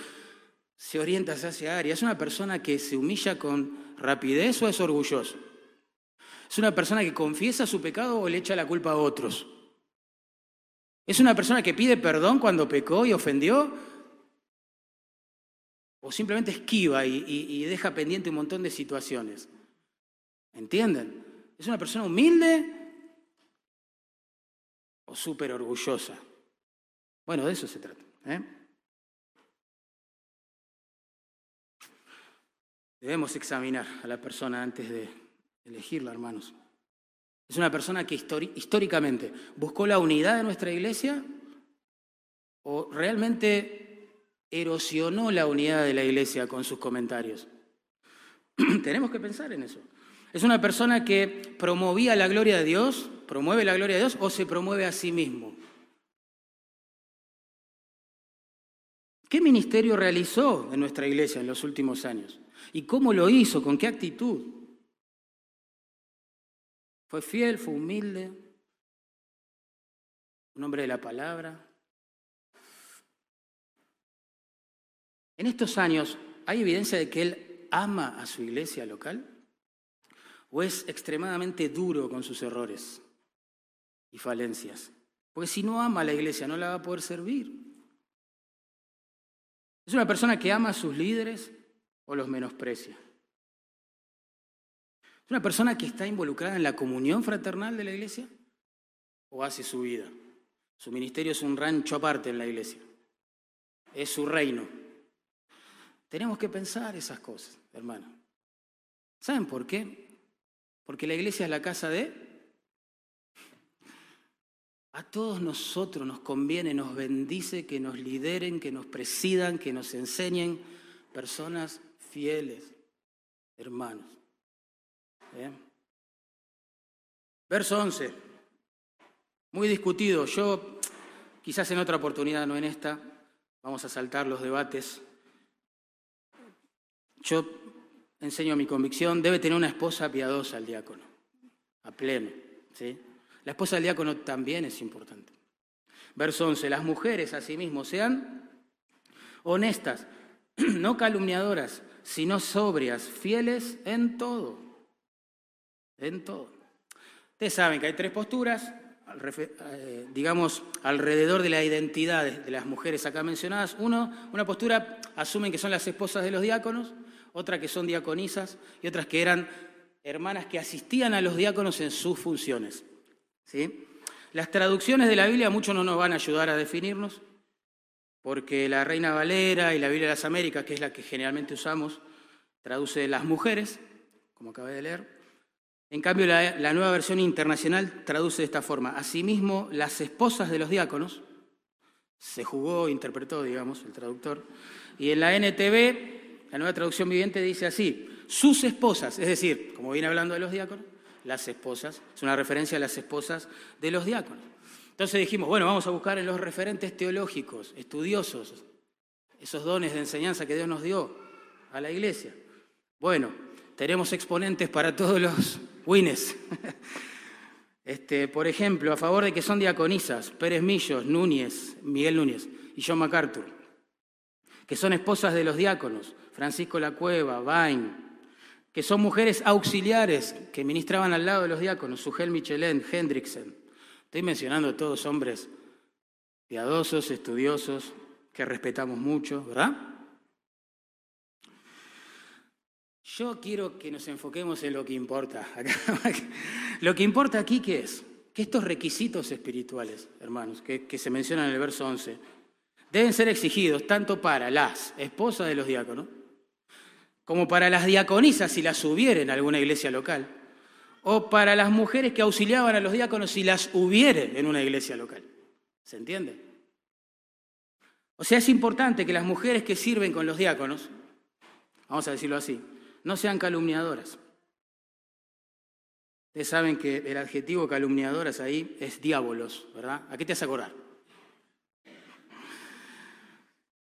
se orienta hacia esa área. ¿Es una persona que se humilla con rapidez o es orgulloso? ¿Es una persona que confiesa su pecado o le echa la culpa a otros? ¿Es una persona que pide perdón cuando pecó y ofendió o simplemente esquiva y, deja pendiente un montón de situaciones. ¿Entienden? ¿Es una persona humilde o súper orgullosa? Bueno, de eso se trata. ¿eh? Debemos examinar a la persona antes de elegirla, hermanos. ¿Es una persona que históricamente buscó la unidad de nuestra iglesia o realmente erosionó la unidad de la iglesia con sus comentarios. Tenemos que pensar en eso. ¿Es una persona que promovía la gloria de Dios, promueve la gloria de Dios o se promueve a sí mismo? ¿Qué ministerio realizó en nuestra iglesia en los últimos años? ¿Y cómo lo hizo? ¿Con qué actitud? ¿Fue fiel? ¿Fue humilde? ¿Un hombre de la palabra? En estos años, ¿hay evidencia de que él ama a su iglesia local? ¿O es extremadamente duro con sus errores y falencias? Porque si no ama a la iglesia, no la va a poder servir. ¿Es una persona que ama a sus líderes o los menosprecia? ¿Es una persona que está involucrada en la comunión fraternal de la iglesia o hace su vida? Su ministerio es un rancho aparte en la iglesia. Es su reino. Tenemos que pensar esas cosas, hermano. ¿Saben por qué? Porque la iglesia es la casa de a todos nosotros nos conviene, nos bendice que nos lideren, que nos presidan, que nos enseñen personas fieles, hermanos. ¿Eh? Verso 11, muy discutido. Yo, quizás en otra oportunidad, no en esta, vamos a saltar los debates. Yo enseño mi convicción, debe tener una esposa piadosa el diácono, a pleno, ¿sí? La esposa del diácono también es importante. Verso 11, las mujeres asimismo sean honestas, no calumniadoras, sino sobrias, fieles en todo. En todo. Ustedes saben que hay tres posturas, eh, digamos, alrededor de la identidad de las mujeres acá mencionadas. Uno, una postura asumen que son las esposas de los diáconos, otra que son diaconisas y otras que eran hermanas que asistían a los diáconos en sus funciones. ¿sí? Las traducciones de la Biblia muchos no nos van a ayudar a definirnos, porque la Reina Valera y la Biblia de las Américas, que es la que generalmente usamos, traduce las mujeres, como acabé de leer. En cambio, la, la nueva versión internacional traduce de esta forma. Asimismo, las esposas de los diáconos, se jugó, interpretó, digamos, el traductor. Y en la NTV, la nueva traducción viviente dice así, sus esposas, es decir, como viene hablando de los diáconos, las esposas, es una referencia a las esposas de los diáconos. Entonces dijimos, bueno, vamos a buscar en los referentes teológicos, estudiosos, esos dones de enseñanza que Dios nos dio a la iglesia. Bueno, tenemos exponentes para todos los wines. Este, por ejemplo, a favor de que son diaconisas, Pérez Millos, Núñez, Miguel Núñez y John MacArthur, que son esposas de los diáconos, Francisco La Cueva, Vain, que son mujeres auxiliares que ministraban al lado de los diáconos, Sugel Michelin, Hendrickson. Estoy mencionando a todos hombres piadosos, estudiosos, que respetamos mucho, ¿verdad? Yo quiero que nos enfoquemos en lo que importa. lo que importa aquí, ¿qué es? Que estos requisitos espirituales, hermanos, que, que se mencionan en el verso 11, deben ser exigidos tanto para las esposas de los diáconos, como para las diaconisas si las hubiera en alguna iglesia local, o para las mujeres que auxiliaban a los diáconos si las hubiere en una iglesia local. ¿Se entiende? O sea, es importante que las mujeres que sirven con los diáconos, vamos a decirlo así, no sean calumniadoras. Ustedes saben que el adjetivo calumniadoras ahí es diábolos, ¿verdad? ¿A qué te hace acordar?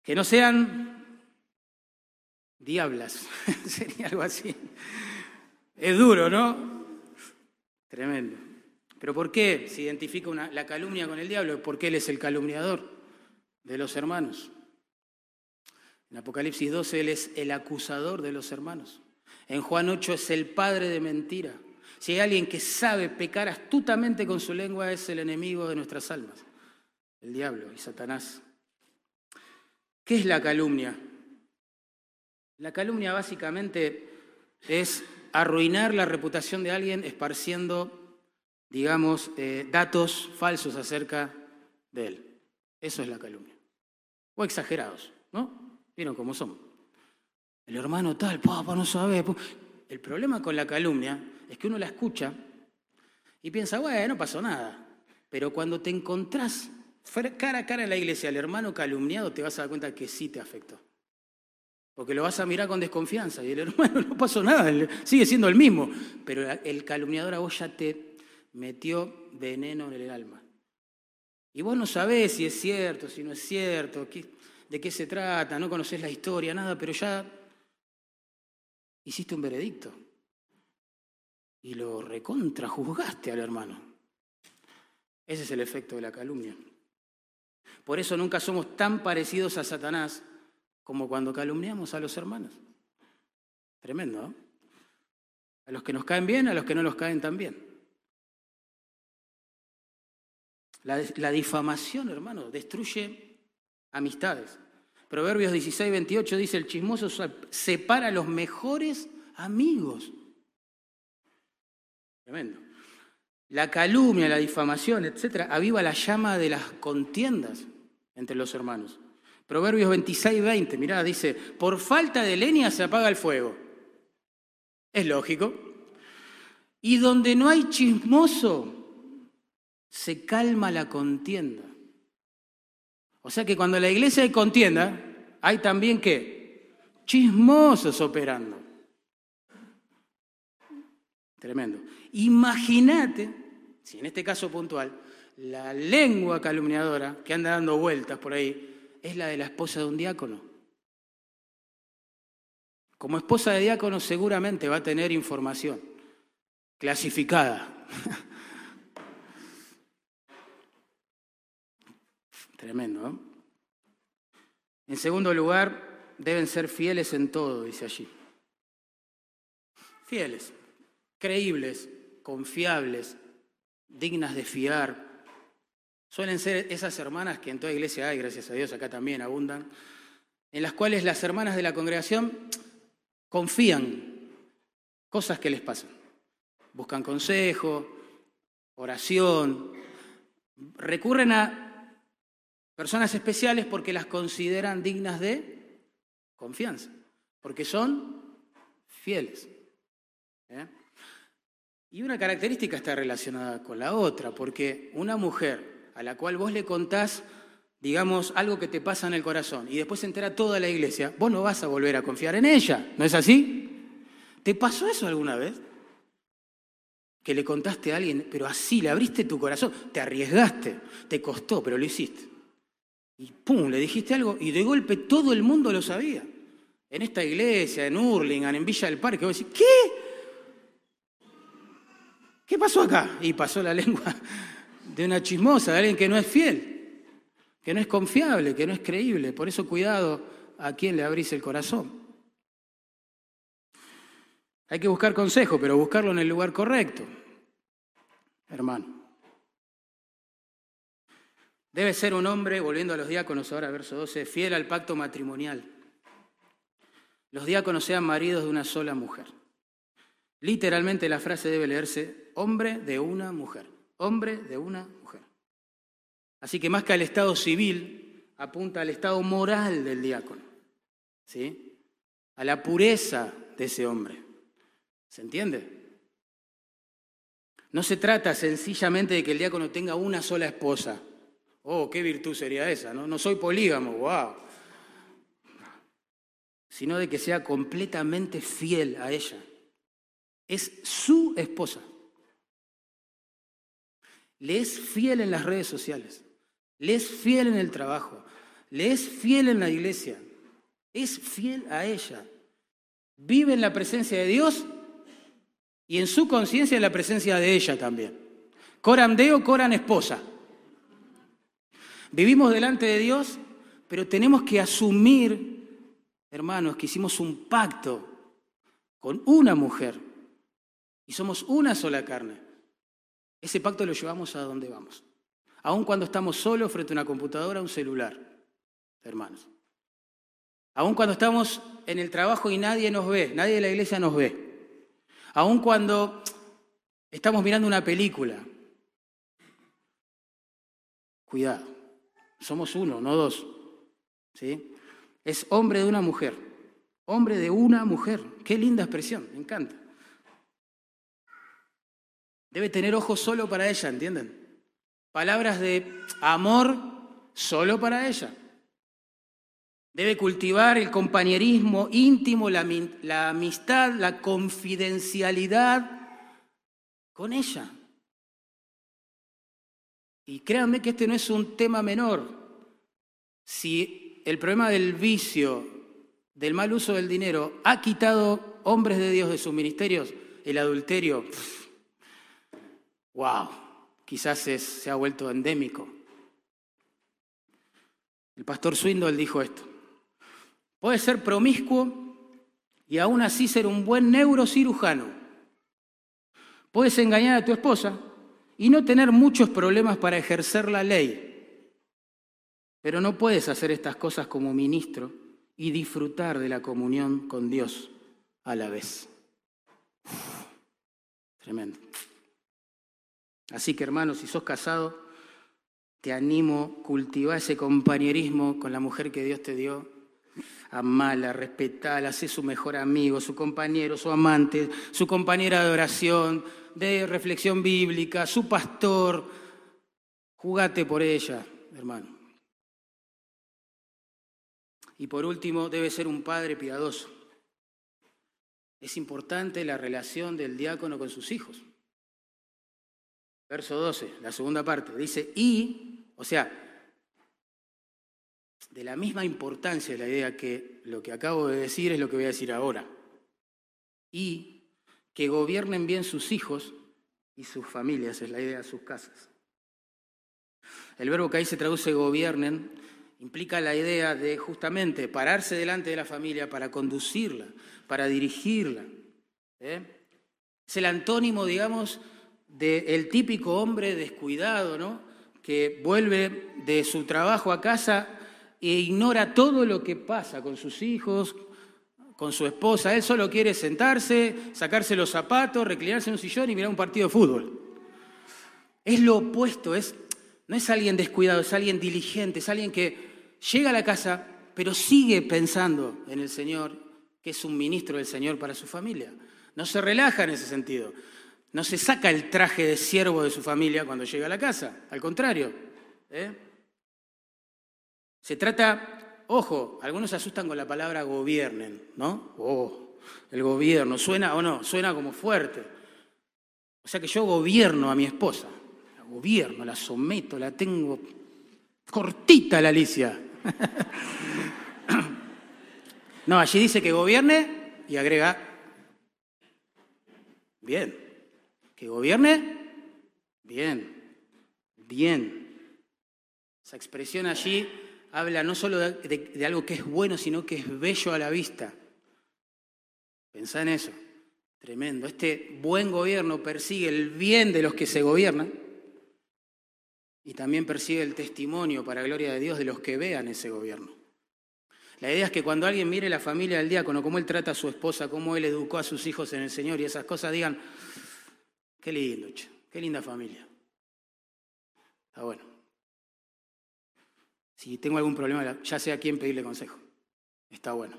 Que no sean diablas, sería algo así. Es duro, ¿no? Tremendo. Pero ¿por qué se identifica la calumnia con el diablo? Porque él es el calumniador de los hermanos. En Apocalipsis 12 él es el acusador de los hermanos. En Juan 8 es el padre de mentira. Si hay alguien que sabe pecar astutamente con su lengua es el enemigo de nuestras almas, el diablo y Satanás. ¿Qué es la calumnia? La calumnia básicamente es arruinar la reputación de alguien esparciendo, digamos, eh, datos falsos acerca de él. Eso es la calumnia. O exagerados, ¿no? Vieron cómo son. El hermano tal, papá no sabe. El problema con la calumnia es que uno la escucha y piensa, bueno, no pasó nada. Pero cuando te encontrás cara a cara en la iglesia al hermano calumniado, te vas a dar cuenta que sí te afectó. Porque lo vas a mirar con desconfianza y el hermano no pasó nada, sigue siendo el mismo. Pero el calumniador a vos ya te metió veneno en el alma. Y vos no sabés si es cierto, si no es cierto. de qué se trata, no conoces la historia, nada, pero ya hiciste un veredicto y lo recontrajuzgaste al hermano. Ese es el efecto de la calumnia. Por eso nunca somos tan parecidos a Satanás como cuando calumniamos a los hermanos. Tremendo, ¿no? A los que nos caen bien, a los que no nos caen tan bien. La, la difamación, hermano, destruye amistades. Proverbios 16, 28 dice, el chismoso separa a los mejores amigos. Tremendo. La calumnia, la difamación, etcétera, aviva la llama de las contiendas entre los hermanos. Proverbios 26, 20, mirá, dice, por falta de leña se apaga el fuego. Es lógico. Y donde no hay chismoso, se calma la contienda. O sea que cuando en la iglesia hay contienda, hay también qué? Chismosos operando. Tremendo. Imagínate, si en este caso puntual, la lengua calumniadora que anda dando vueltas por ahí es la de la esposa de un diácono. Como esposa de diácono seguramente va a tener información clasificada. Tremendo, ¿no? En segundo lugar, deben ser fieles en todo, dice allí. Fieles, creíbles, confiables, dignas de fiar. Suelen ser esas hermanas que en toda iglesia hay, gracias a Dios, acá también abundan, en las cuales las hermanas de la congregación confían cosas que les pasan. Buscan consejo, oración, recurren a personas especiales porque las consideran dignas de confianza, porque son fieles. ¿eh? Y una característica está relacionada con la otra, porque una mujer a la cual vos le contás, digamos, algo que te pasa en el corazón y después se entera toda la iglesia, vos no vas a volver a confiar en ella, ¿no es así? ¿Te pasó eso alguna vez? Que le contaste a alguien, pero así, le abriste tu corazón, te arriesgaste, te costó, pero lo hiciste. Y pum, le dijiste algo y de golpe todo el mundo lo sabía. En esta iglesia, en Hurlingham, en Villa del Parque, vos decís, ¿qué? ¿Qué pasó acá? Y pasó la lengua de una chismosa, de alguien que no es fiel, que no es confiable, que no es creíble. Por eso cuidado a quien le abrís el corazón. Hay que buscar consejo, pero buscarlo en el lugar correcto, hermano. Debe ser un hombre, volviendo a los diáconos ahora, verso 12, fiel al pacto matrimonial. Los diáconos sean maridos de una sola mujer. Literalmente la frase debe leerse hombre de una mujer, hombre de una mujer. Así que más que al estado civil, apunta al estado moral del diácono, ¿sí? A la pureza de ese hombre. ¿Se entiende? No se trata sencillamente de que el diácono tenga una sola esposa. Oh, qué virtud sería esa, ¿no? No soy polígamo, wow. Sino de que sea completamente fiel a ella. Es su esposa. Le es fiel en las redes sociales. Le es fiel en el trabajo. Le es fiel en la iglesia. Es fiel a ella. Vive en la presencia de Dios y en su conciencia en la presencia de ella también. Coran Deo, Coran esposa. Vivimos delante de Dios, pero tenemos que asumir, hermanos, que hicimos un pacto con una mujer y somos una sola carne. Ese pacto lo llevamos a donde vamos. Aun cuando estamos solos frente a una computadora un celular, hermanos. Aun cuando estamos en el trabajo y nadie nos ve, nadie de la iglesia nos ve. Aun cuando estamos mirando una película. Cuidado, somos uno, no dos. ¿Sí? Es hombre de una mujer. Hombre de una mujer. Qué linda expresión, me encanta. Debe tener ojos solo para ella, ¿entienden? Palabras de amor solo para ella. Debe cultivar el compañerismo íntimo, la, amistad, la confidencialidad con ella. Y créanme que este no es un tema menor. Si el problema del vicio, del mal uso del dinero, ha quitado hombres de Dios de sus ministerios, el adulterio, wow, quizás se ha vuelto endémico. El pastor Swindle dijo esto. Puedes ser promiscuo y aún así ser un buen neurocirujano. Puedes engañar a tu esposa y no tener muchos problemas para ejercer la ley. Pero no puedes hacer estas cosas como ministro y disfrutar de la comunión con Dios a la vez. tremendo. Así que hermanos, si sos casado, te animo, cultivar ese compañerismo con la mujer que Dios te dio. Amala, respetala, sé su mejor amigo, su compañero, su amante, su compañera de oración, de reflexión bíblica, su pastor. Jugate por ella, hermano. Y por último, debe ser un padre piadoso. Es importante la relación del diácono con sus hijos. Verso 12, la segunda parte, dice, y, o sea, de la misma importancia la idea que lo que acabo de decir es lo que voy a decir ahora. Y que gobiernen bien sus hijos y sus familias, es la idea de sus casas. El verbo que ahí se traduce gobiernen implica la idea de justamente pararse delante de la familia para conducirla, para dirigirla. ¿eh? Es el antónimo, digamos, del típico hombre descuidado, ¿no? que vuelve de su trabajo a casa e ignora todo lo que pasa con sus hijos, con su esposa. Él solo quiere sentarse, sacarse los zapatos, reclinarse en un sillón y mirar un partido de fútbol. Es lo opuesto, es, no es alguien descuidado, es alguien diligente, es alguien que llega a la casa, pero sigue pensando en el Señor, que es un ministro del Señor para su familia. No se relaja en ese sentido. No se saca el traje de siervo de su familia cuando llega a la casa, al contrario. ¿eh? Se trata, ojo, algunos se asustan con la palabra gobiernen, ¿no? Oh, el gobierno, ¿suena o no? Suena como fuerte. O sea que yo gobierno a mi esposa, la gobierno, la someto, la tengo cortita la Alicia. no, allí dice que gobierne y agrega, bien, ¿Que gobierne? Bien, bien. Esa expresión allí habla no solo de, algo que es bueno, sino que es bello a la vista. Pensá en eso. Tremendo. Este buen gobierno persigue el bien de los que se gobiernan y también persigue el testimonio para gloria de Dios de los que vean ese gobierno. La idea es que cuando alguien mire la familia del diácono, cómo él trata a su esposa, cómo él educó a sus hijos en el Señor y esas cosas, digan, Qué lindo, qué linda familia. Está bueno. Si tengo algún problema, ya sé a quién pedirle consejo. Está bueno.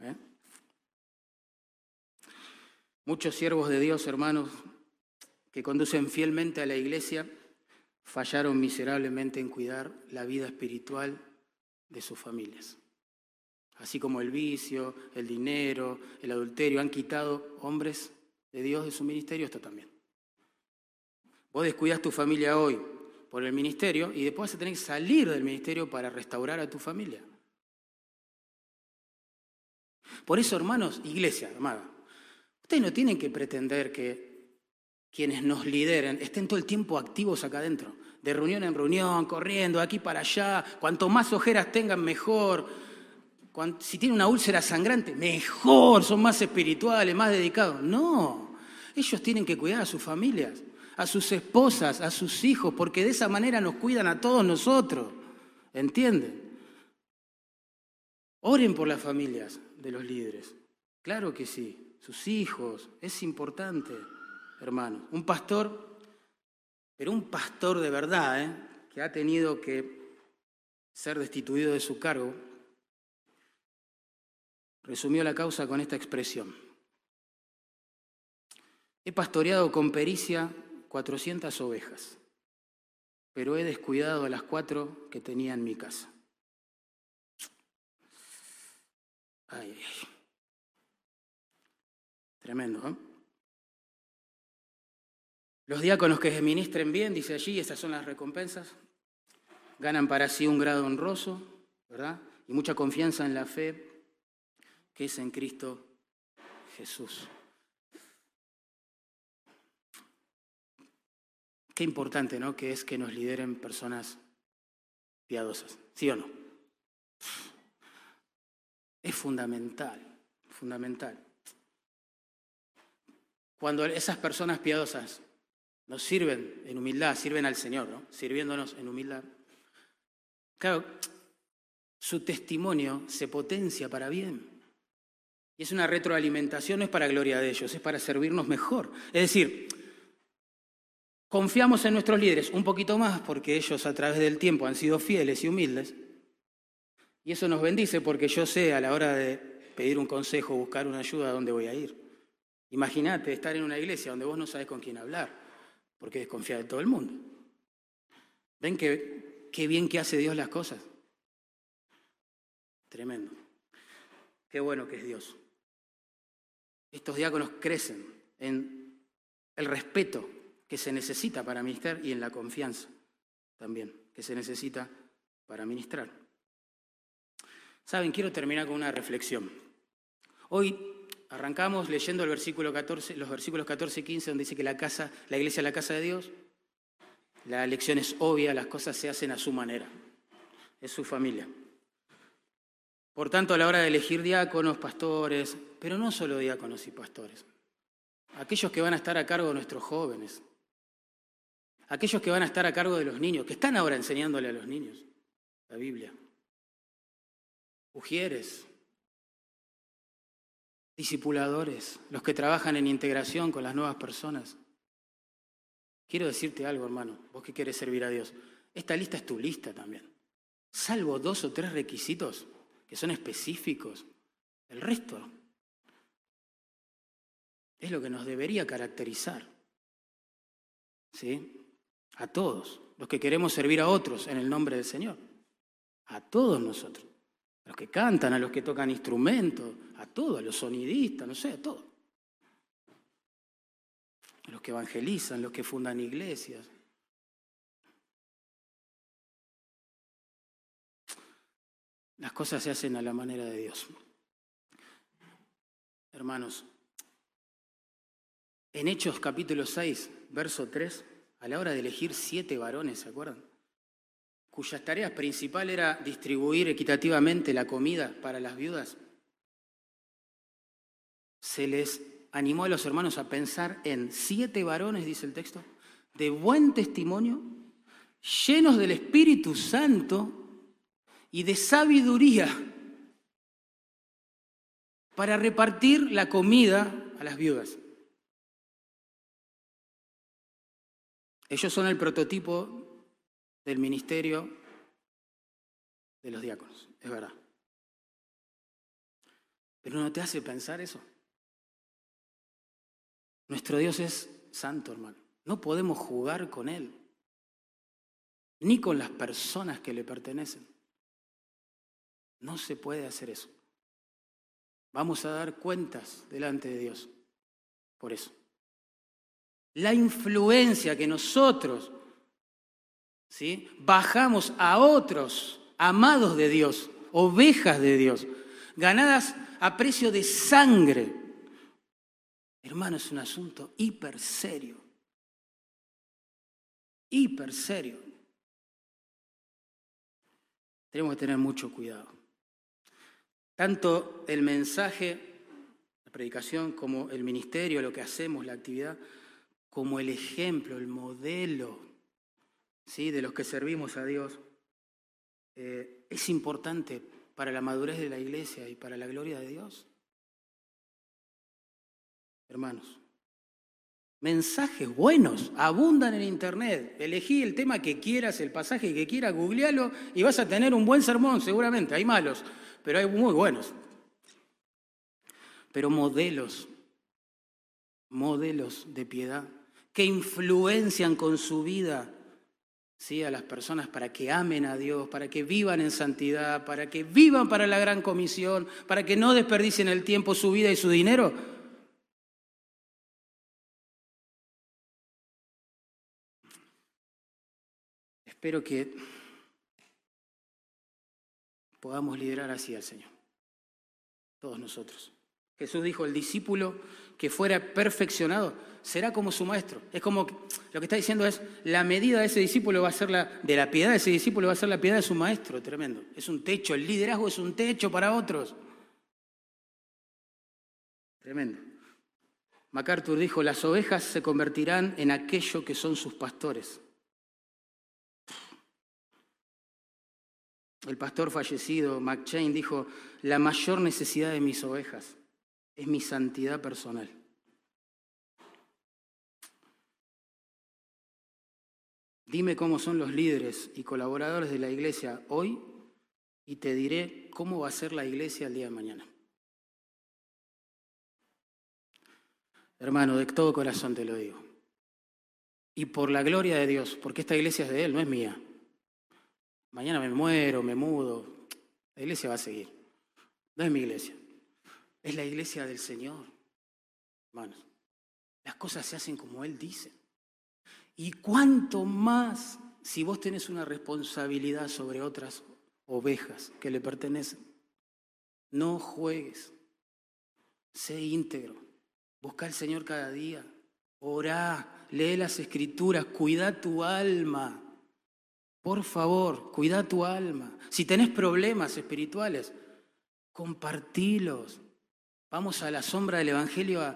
¿eh? Muchos siervos de Dios, hermanos, que conducen fielmente a la iglesia, fallaron miserablemente en cuidar la vida espiritual de sus familias. Así como el vicio, el dinero, el adulterio han quitado hombres de Dios de su ministerio, esto también. Vos descuidas tu familia hoy por el ministerio y después vas a tener que salir del ministerio para restaurar a tu familia. Por eso, hermanos, iglesia, amada, ustedes no tienen que pretender que quienes nos lideren estén todo el tiempo activos acá adentro, de reunión en reunión, corriendo de aquí para allá, cuanto más ojeras tengan, mejor. si tienen una úlcera sangrante, mejor, son más espirituales, más dedicados. No, ellos tienen que cuidar a sus familias a sus esposas, a sus hijos, porque de esa manera nos cuidan a todos nosotros. ¿Entienden? Oren por las familias de los líderes. Claro que sí, sus hijos, es importante, hermano. Un pastor, pero un pastor de verdad, ¿eh? que ha tenido que ser destituido de su cargo, resumió la causa con esta expresión. He pastoreado con pericia 400 ovejas, pero he descuidado a las cuatro que tenía en mi casa. Ay, Tremendo, ¿eh? Los diáconos que se ministren bien, dice allí, estas son las recompensas, ganan para sí un grado honroso, ¿verdad? y mucha confianza en la fe que es en Cristo Jesús. Qué importante, ¿no? Que es que nos lideren personas piadosas, ¿sí o no? Es fundamental, fundamental. Cuando esas personas piadosas nos sirven en humildad, sirven al Señor, ¿no? Sirviéndonos en humildad. Claro, su testimonio se potencia para bien. Y es una retroalimentación, no es para gloria de ellos, es para servirnos mejor. Es decir, Confiamos en nuestros líderes un poquito más porque ellos a través del tiempo han sido fieles y humildes. Y eso nos bendice porque yo sé a la hora de pedir un consejo, buscar una ayuda, a dónde voy a ir. Imagínate estar en una iglesia donde vos no sabes con quién hablar, porque desconfía de todo el mundo. ¿Ven qué, qué bien que hace Dios las cosas? Tremendo. Qué bueno que es Dios. Estos diáconos crecen en el respeto que se necesita para ministrar y en la confianza también que se necesita para ministrar. Saben, quiero terminar con una reflexión. Hoy arrancamos leyendo el versículo 14, los versículos 14 y 15 donde dice que la casa, la iglesia es la casa de Dios. La lección es obvia, las cosas se hacen a su manera. Es su familia. Por tanto, a la hora de elegir diáconos, pastores, pero no solo diáconos y pastores, aquellos que van a estar a cargo de nuestros jóvenes, aquellos que van a estar a cargo de los niños, que están ahora enseñándole a los niños la Biblia. Ujieres, discipuladores, los que trabajan en integración con las nuevas personas. Quiero decirte algo, hermano, vos que quieres servir a Dios. Esta lista es tu lista también. Salvo dos o tres requisitos que son específicos, el resto es lo que nos debería caracterizar. ¿Sí? A todos, los que queremos servir a otros en el nombre del Señor. A todos nosotros. A los que cantan, a los que tocan instrumentos, a todos, a los sonidistas, no sé, a todos. A los que evangelizan, los que fundan iglesias. Las cosas se hacen a la manera de Dios. Hermanos, en Hechos capítulo 6, verso 3, a la hora de elegir siete varones, ¿se acuerdan? Cuyas tareas principal era distribuir equitativamente la comida para las viudas. Se les animó a los hermanos a pensar en siete varones, dice el texto, de buen testimonio, llenos del Espíritu Santo y de sabiduría para repartir la comida a las viudas. Ellos son el prototipo del ministerio de los diáconos, es verdad. Pero no te hace pensar eso. Nuestro Dios es santo, hermano. No podemos jugar con Él, ni con las personas que le pertenecen. No se puede hacer eso. Vamos a dar cuentas delante de Dios por eso la influencia que nosotros ¿sí? bajamos a otros amados de Dios, ovejas de Dios, ganadas a precio de sangre. Hermano, es un asunto hiper serio. Hiper serio. Tenemos que tener mucho cuidado. Tanto el mensaje, la predicación, como el ministerio, lo que hacemos, la actividad, como el ejemplo, el modelo ¿sí? de los que servimos a Dios, eh, es importante para la madurez de la iglesia y para la gloria de Dios. Hermanos, mensajes buenos abundan en Internet. Elegí el tema que quieras, el pasaje que quieras, googlealo y vas a tener un buen sermón, seguramente. Hay malos, pero hay muy buenos. Pero modelos, modelos de piedad que influencian con su vida ¿sí? a las personas para que amen a Dios, para que vivan en santidad, para que vivan para la gran comisión, para que no desperdicien el tiempo, su vida y su dinero. Espero que podamos liderar así al Señor. Todos nosotros. Jesús dijo, el discípulo que fuera perfeccionado será como su maestro. Es como lo que está diciendo es, la medida de ese discípulo va a ser la, de la piedad de ese discípulo va a ser la piedad de su maestro. Tremendo. Es un techo, el liderazgo es un techo para otros. Tremendo. MacArthur dijo, las ovejas se convertirán en aquello que son sus pastores. El pastor fallecido, McChain, dijo, la mayor necesidad de mis ovejas es mi santidad personal. Dime cómo son los líderes y colaboradores de la iglesia hoy y te diré cómo va a ser la iglesia el día de mañana. Hermano, de todo corazón te lo digo. Y por la gloria de Dios, porque esta iglesia es de Él, no es mía. Mañana me muero, me mudo. La iglesia va a seguir. No es mi iglesia. Es la iglesia del Señor. Hermanos, las cosas se hacen como Él dice. Y cuánto más si vos tenés una responsabilidad sobre otras ovejas que le pertenecen. No juegues. Sé íntegro. Busca al Señor cada día. Orá, lee las escrituras, cuida tu alma. Por favor, cuida tu alma. Si tenés problemas espirituales, compartilos. Vamos a la sombra del Evangelio a,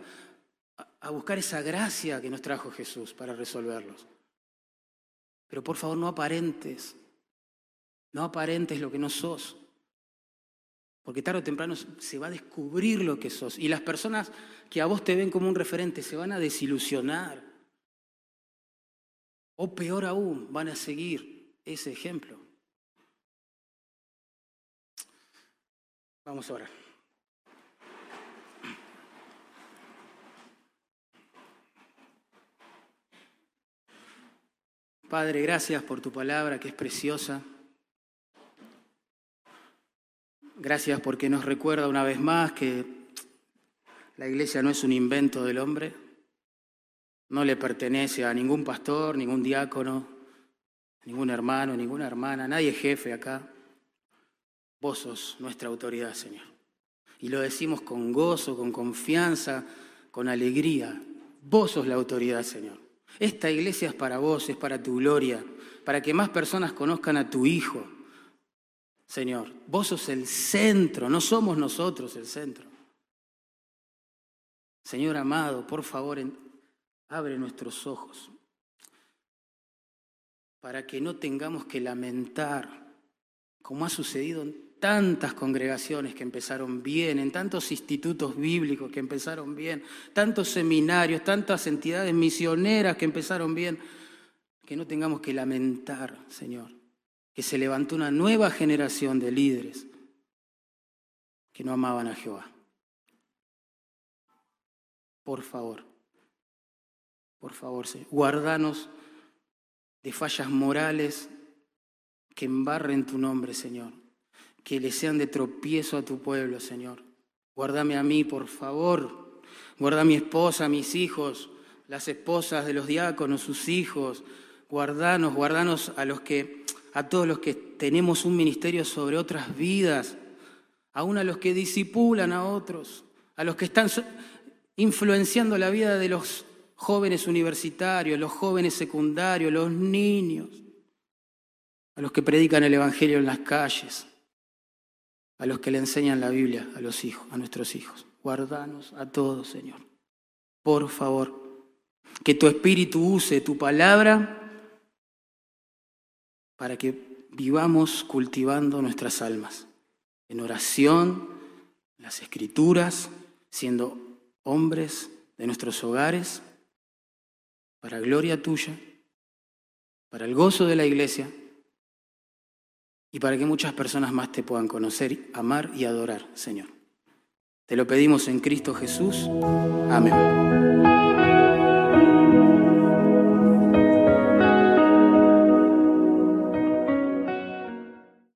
buscar esa gracia que nos trajo Jesús para resolverlos. Pero por favor no aparentes, no aparentes lo que no sos, porque tarde o temprano se va a descubrir lo que sos. Y las personas que a vos te ven como un referente se van a desilusionar. O peor aún, van a seguir ese ejemplo. Vamos a orar. Padre, gracias por tu palabra que es preciosa. Gracias porque nos recuerda una vez más que la iglesia no es un invento del hombre, no le pertenece a ningún pastor, ningún diácono, ningún hermano, ninguna hermana, nadie jefe acá. Vos sos nuestra autoridad, Señor. Y lo decimos con gozo, con confianza, con alegría. Vos sos la autoridad, Señor. Esta iglesia es para vos, es para tu gloria, para que más personas conozcan a tu Hijo. Señor, vos sos el centro, no somos nosotros el centro. Señor amado, por favor, abre nuestros ojos para que no tengamos que lamentar, como ha sucedido en tantas congregaciones que empezaron bien, en tantos institutos bíblicos que empezaron bien, tantos seminarios, tantas entidades misioneras que empezaron bien, que no tengamos que lamentar, Señor, que se levantó una nueva generación de líderes que no amaban a Jehová. Por favor, por favor, guardanos de fallas morales que embarren tu nombre, Señor, que le sean de tropiezo a tu pueblo, Señor. Guárdame a mí, por favor. Guarda a mi esposa, a mis hijos, las esposas de los diáconos, sus hijos. Guardanos, guardanos a los que, a todos los que tenemos un ministerio sobre otras vidas, aún a los que disipulan a otros, a los que están influenciando la vida de los jóvenes universitarios, los jóvenes secundarios, los niños, a los que predican el Evangelio en las calles, a los que le enseñan la Biblia a los hijos, a nuestros hijos. Guardanos a todos, Señor. Por favor, que tu Espíritu use tu palabra para que vivamos cultivando nuestras almas en oración, en las escrituras, siendo hombres de nuestros hogares para gloria tuya, para el gozo de la iglesia y para que muchas personas más te puedan conocer, amar y adorar, Señor. Te lo pedimos en Cristo Jesús. Amén.